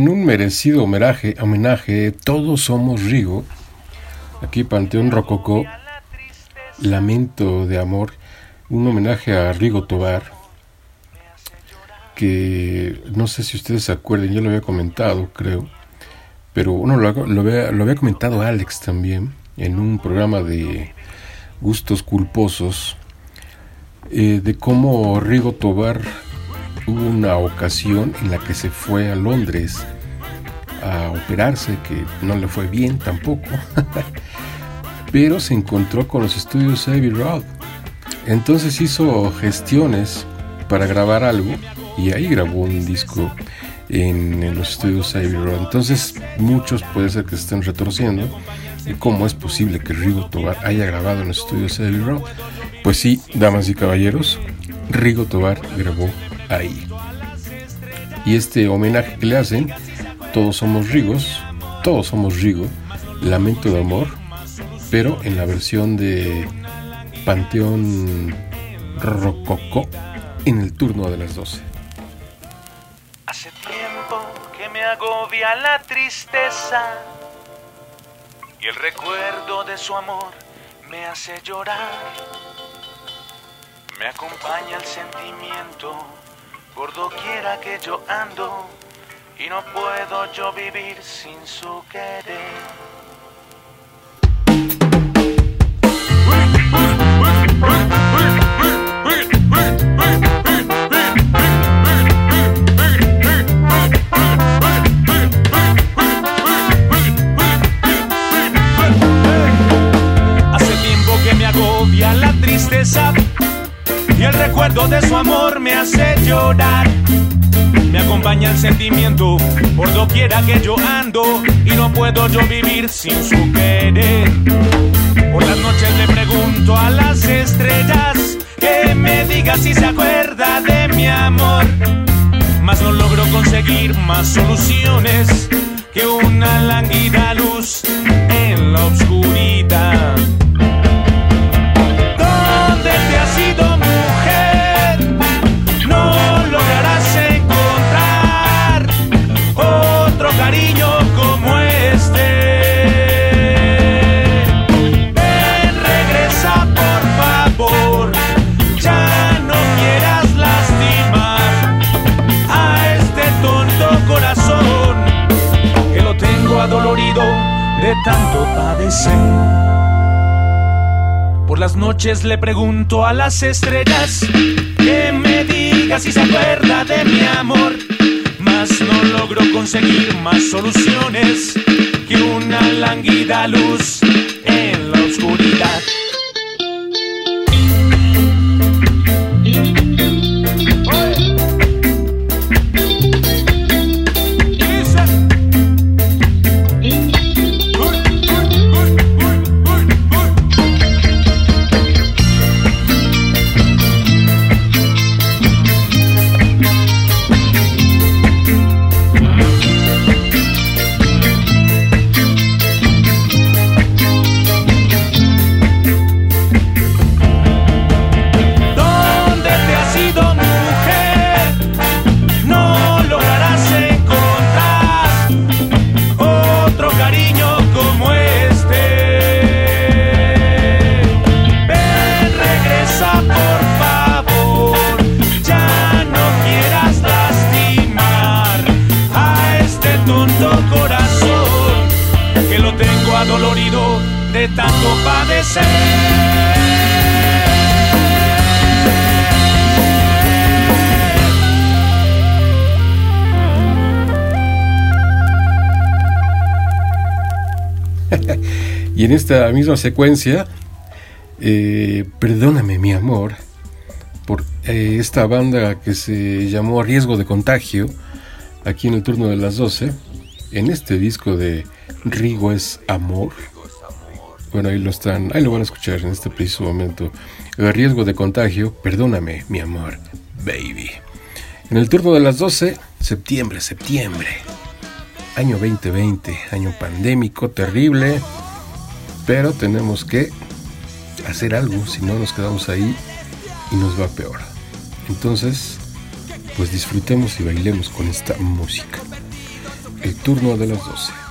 En un merecido homenaje, homenaje Todos somos Rigo, aquí Panteón Rococó, Lamento de Amor, un homenaje a Rigo Tobar, que no sé si ustedes se acuerden, yo lo había comentado, creo, pero uno lo, lo, había, lo había comentado Alex también en un programa de gustos culposos, eh, de cómo Rigo Tobar hubo una ocasión en la que se fue a Londres a operarse, que no le fue bien tampoco, [laughs] pero se encontró con los estudios Abbey Road. Entonces hizo gestiones para grabar algo y ahí grabó un disco en, los estudios Abbey Road. Entonces muchos puede ser que se estén retorciendo. ¿Y cómo es posible que Rigo Tobar haya grabado en los estudios Abbey Road? Pues sí, damas y caballeros, Rigo Tobar grabó ahí. Y este homenaje que le hacen, todos somos Rigos, todos somos Rigo, Lamento de Amor, pero en la versión de Panteón Rococó en el turno de las 12. Hace tiempo que me agobia la tristeza y el recuerdo de su amor me hace llorar. Me acompaña el sentimiento por doquiera que yo ando y no puedo yo vivir sin su querer. Hace tiempo que me agobia la tristeza y el recuerdo de su amor me hace llorar. Me acompaña el sentimiento por doquiera que yo ando y no puedo yo vivir sin su querer. Por las noches le pregunto a las estrellas que me diga si se acuerda de mi amor. Mas no logro conseguir más soluciones que una lánguida luz en la oscuridad. Tanto padecer. Por las noches le pregunto a las estrellas que me diga si se acuerda de mi amor. Mas no logro conseguir más soluciones que una lánguida luz en la oscuridad. Y en esta misma secuencia, eh, perdóname mi amor, por eh, esta banda que se llamó Riesgo de Contagio, aquí en el turno de las 12, en este disco de Rigo es Amor. Bueno, ahí lo están, ahí lo van a escuchar en este preciso momento. El riesgo de contagio, perdóname mi amor, baby. En el turno de las 12, septiembre, septiembre. Año 2020, año pandémico terrible, pero tenemos que hacer algo, si no nos quedamos ahí y nos va peor. Entonces, pues disfrutemos y bailemos con esta música. El turno de las 12.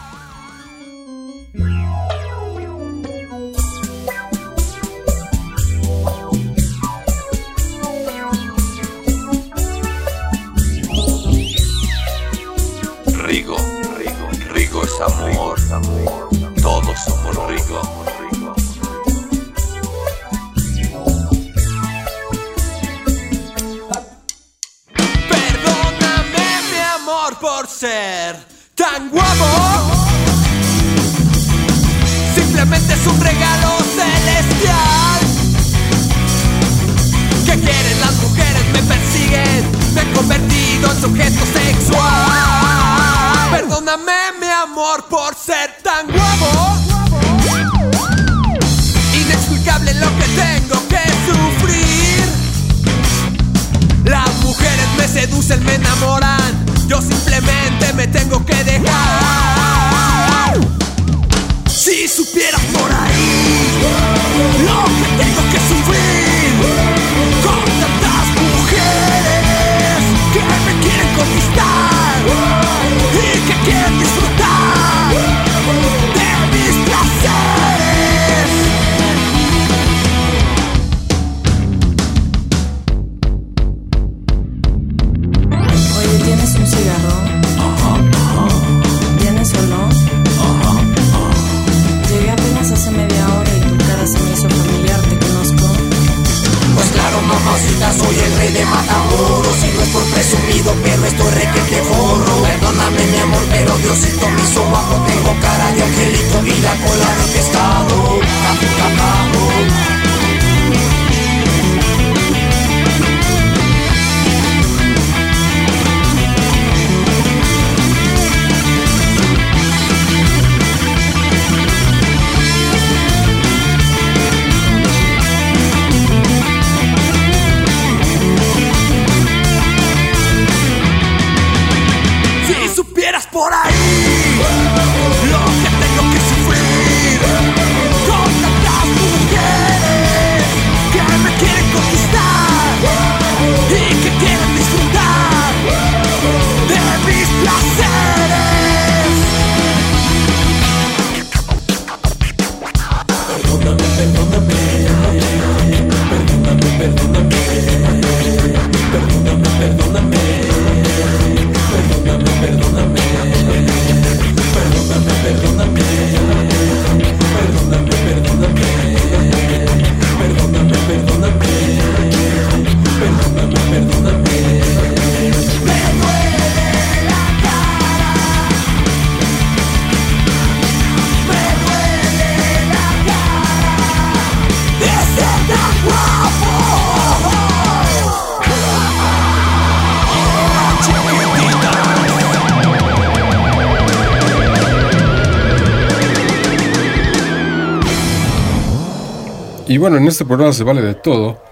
bueno, en este programa se vale de todo.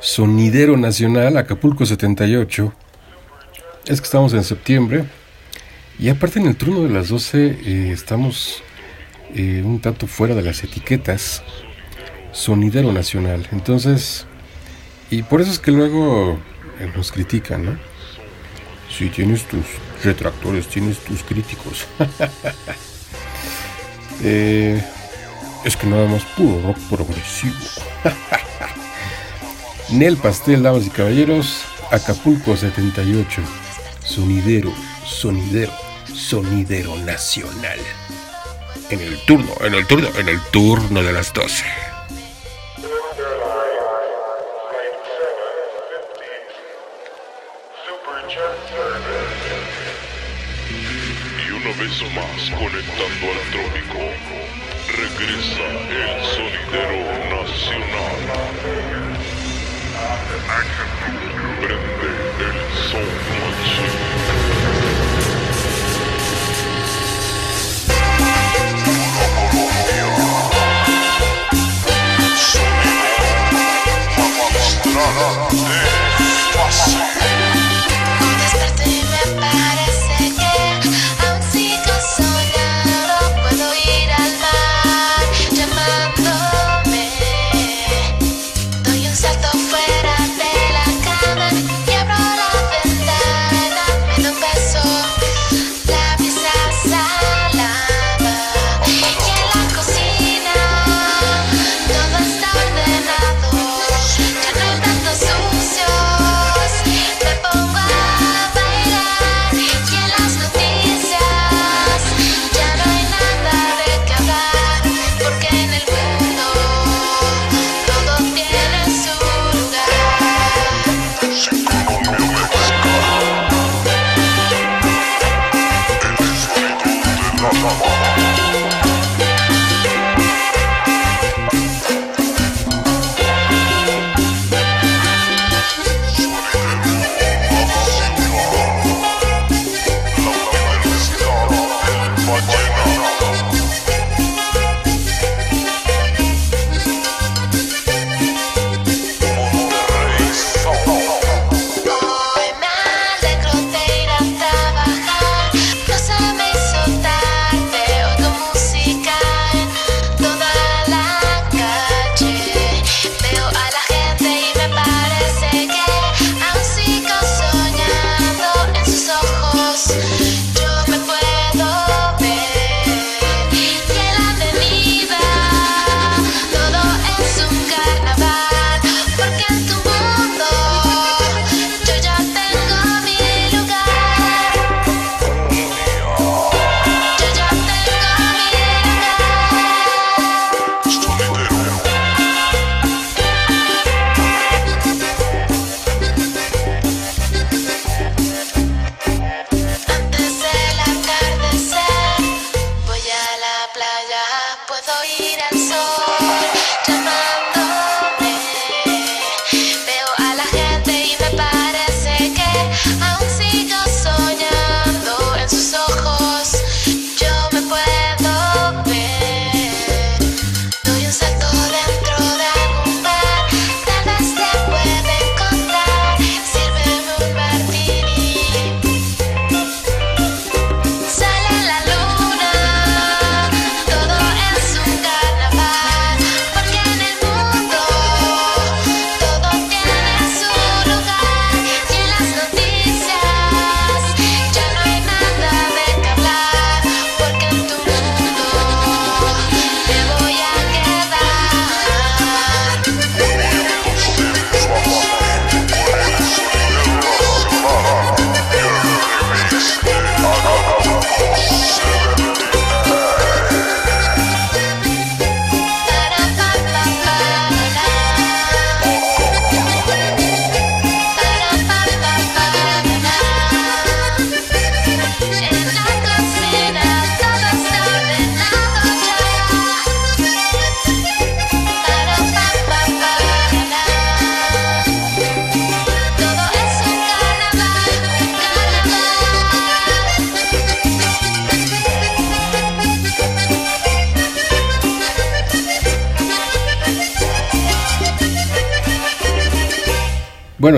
Sonidero Nacional, Acapulco 78. Es que estamos en septiembre. Y aparte en el turno de las 12 eh, estamos eh, un tanto fuera de las etiquetas. Sonidero Nacional. Entonces, y por eso es que luego eh, nos critican, ¿no? Si tienes tus retractores, tienes tus críticos. [laughs] eh, es que nada más puro rock progresivo. [laughs] Nel Pastel, damas y caballeros, Acapulco 78, sonidero, sonidero, sonidero nacional. En el turno, en el turno, en el turno de las 12.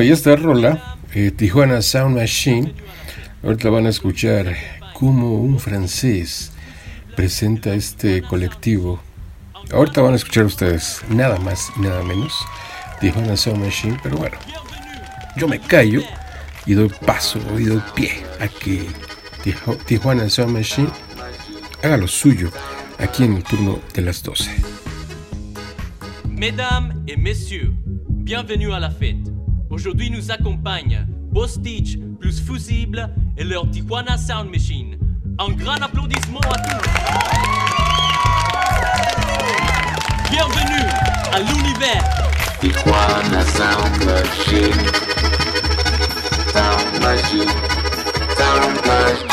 Y esta rola, eh, Tijuana Sound Machine, ahorita van a escuchar cómo un francés presenta este colectivo. Ahorita van a escuchar ustedes nada más nada menos Tijuana Sound Machine, pero bueno, yo me callo y doy paso y doy pie a que Tijuana Sound Machine haga lo suyo aquí en el turno de las 12. Mesdames et messieurs, bienvenue à la fête. Aujourd'hui nous accompagnent Bostich plus Fusible et leur Tijuana Sound Machine. Un grand applaudissement à tous. Bienvenue à l'univers. Tijuana Sound Machine. Sound Machine. Sound Machine.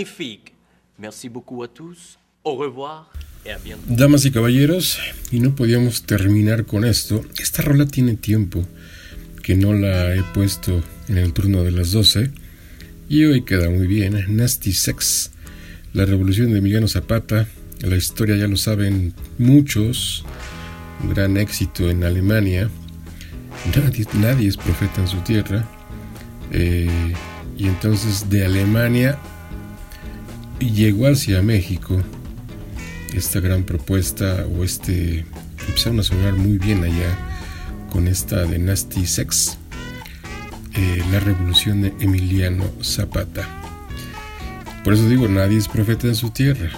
Magnifique. Merci beaucoup à tous. Au revoir. Damas y caballeros, y no podíamos terminar con esto. Esta rola tiene tiempo que no la he puesto en el turno de las 12 y hoy queda muy bien. Nasty Sex, la revolución de Emiliano Zapata, la historia ya lo saben muchos, gran éxito en Alemania. Nadie, nadie es profeta en su tierra. Eh, y entonces de Alemania llegó hacia México esta gran propuesta o este empezaron a sonar muy bien allá con esta de Nasty Sex eh, la revolución de Emiliano Zapata. Por eso digo nadie es profeta en su tierra.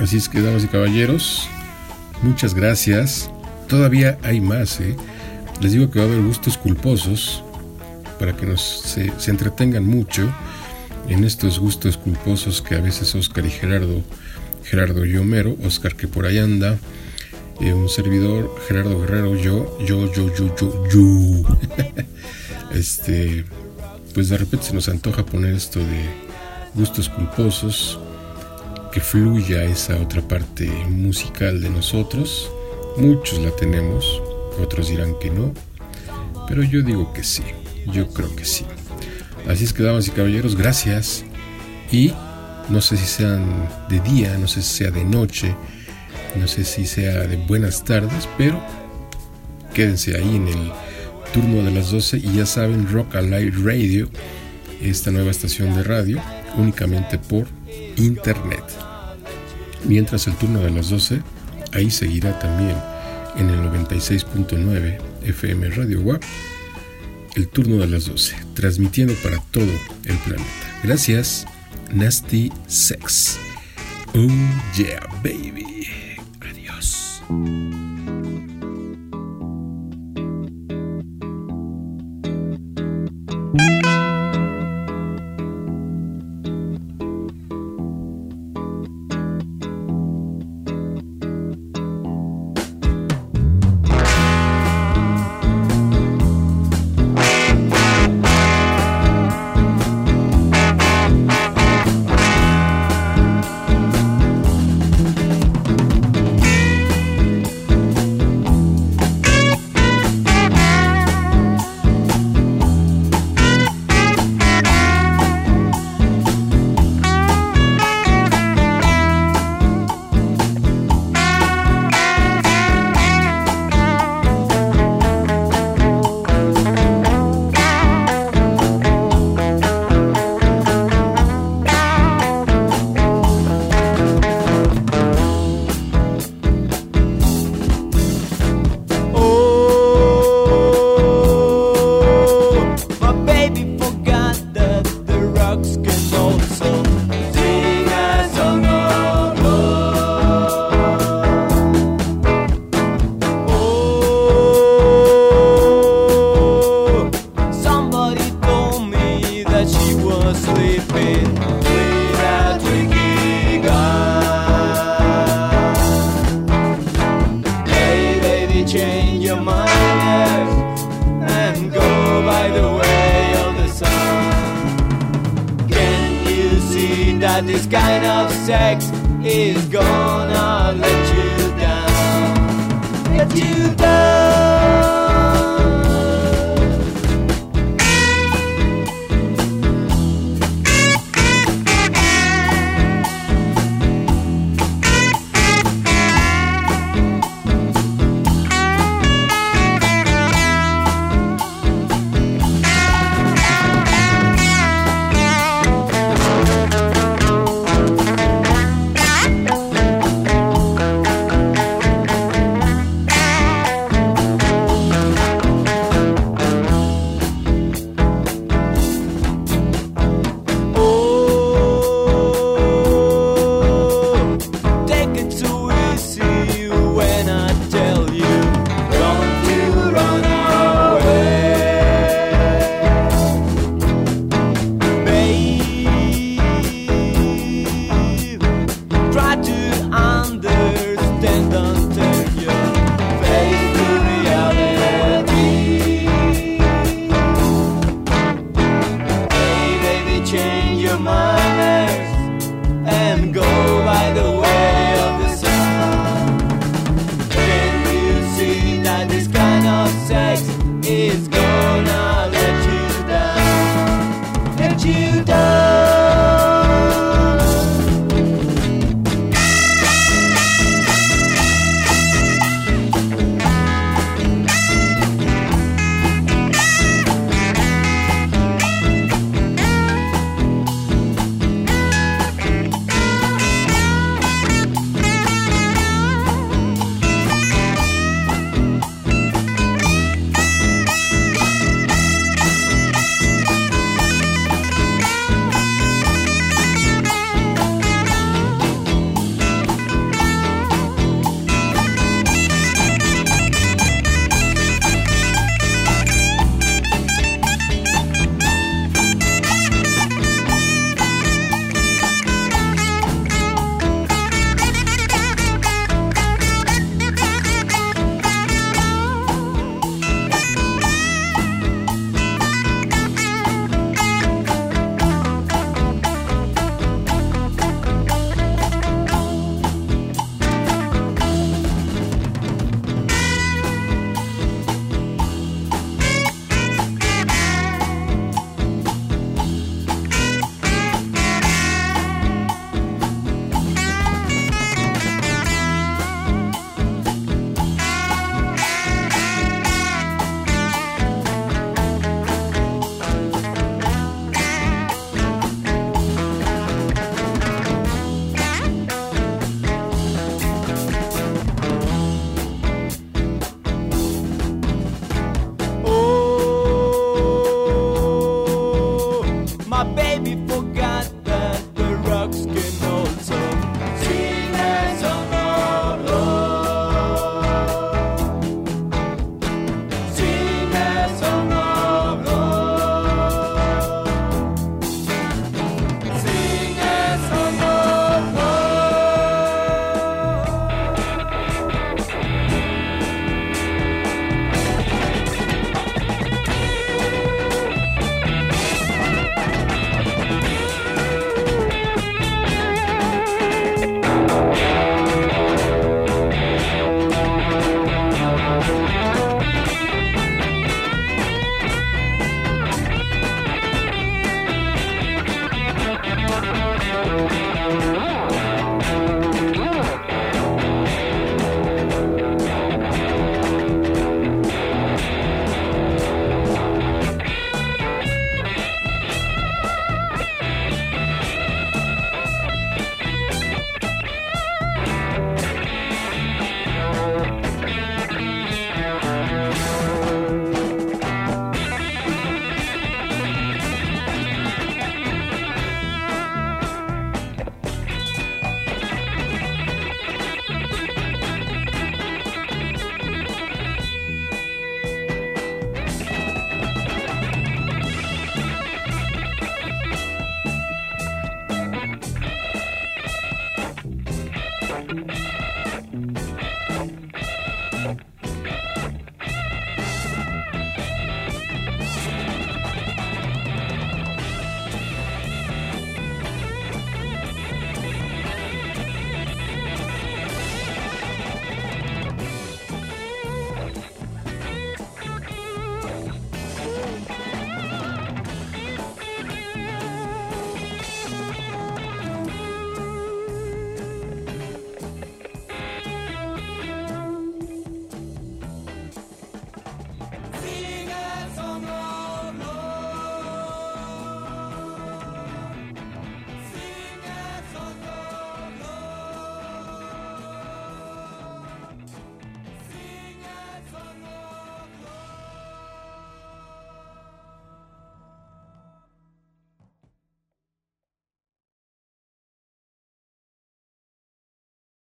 Así es que damas y caballeros muchas gracias. Todavía hay más ¿eh? les digo que va a haber gustos culposos para que nos se, se entretengan mucho en estos gustos culposos que a veces Oscar y Gerardo Gerardo y Homero, Oscar que por ahí anda, eh, un servidor, Gerardo Guerrero, yo, yo, yo, yo, yo, yo. [laughs] este, pues de repente se nos antoja poner esto de gustos culposos, que fluya esa otra parte musical de nosotros. Muchos la tenemos, otros dirán que no, pero yo digo que sí, yo creo que sí. Así es que, damas y caballeros, gracias y no sé si sean de día, no sé si sea de noche, no sé si sea de buenas tardes, pero quédense ahí en el turno de las 12 y ya saben, Rock Alive Radio, esta nueva estación de radio, únicamente por internet. Mientras el turno de las 12, ahí seguirá también en el 96.9 FM Radio WAP, el turno de las 12, transmitiendo para todo el planeta. Gracias. Nasty Sex. Oh yeah, baby. Adiós.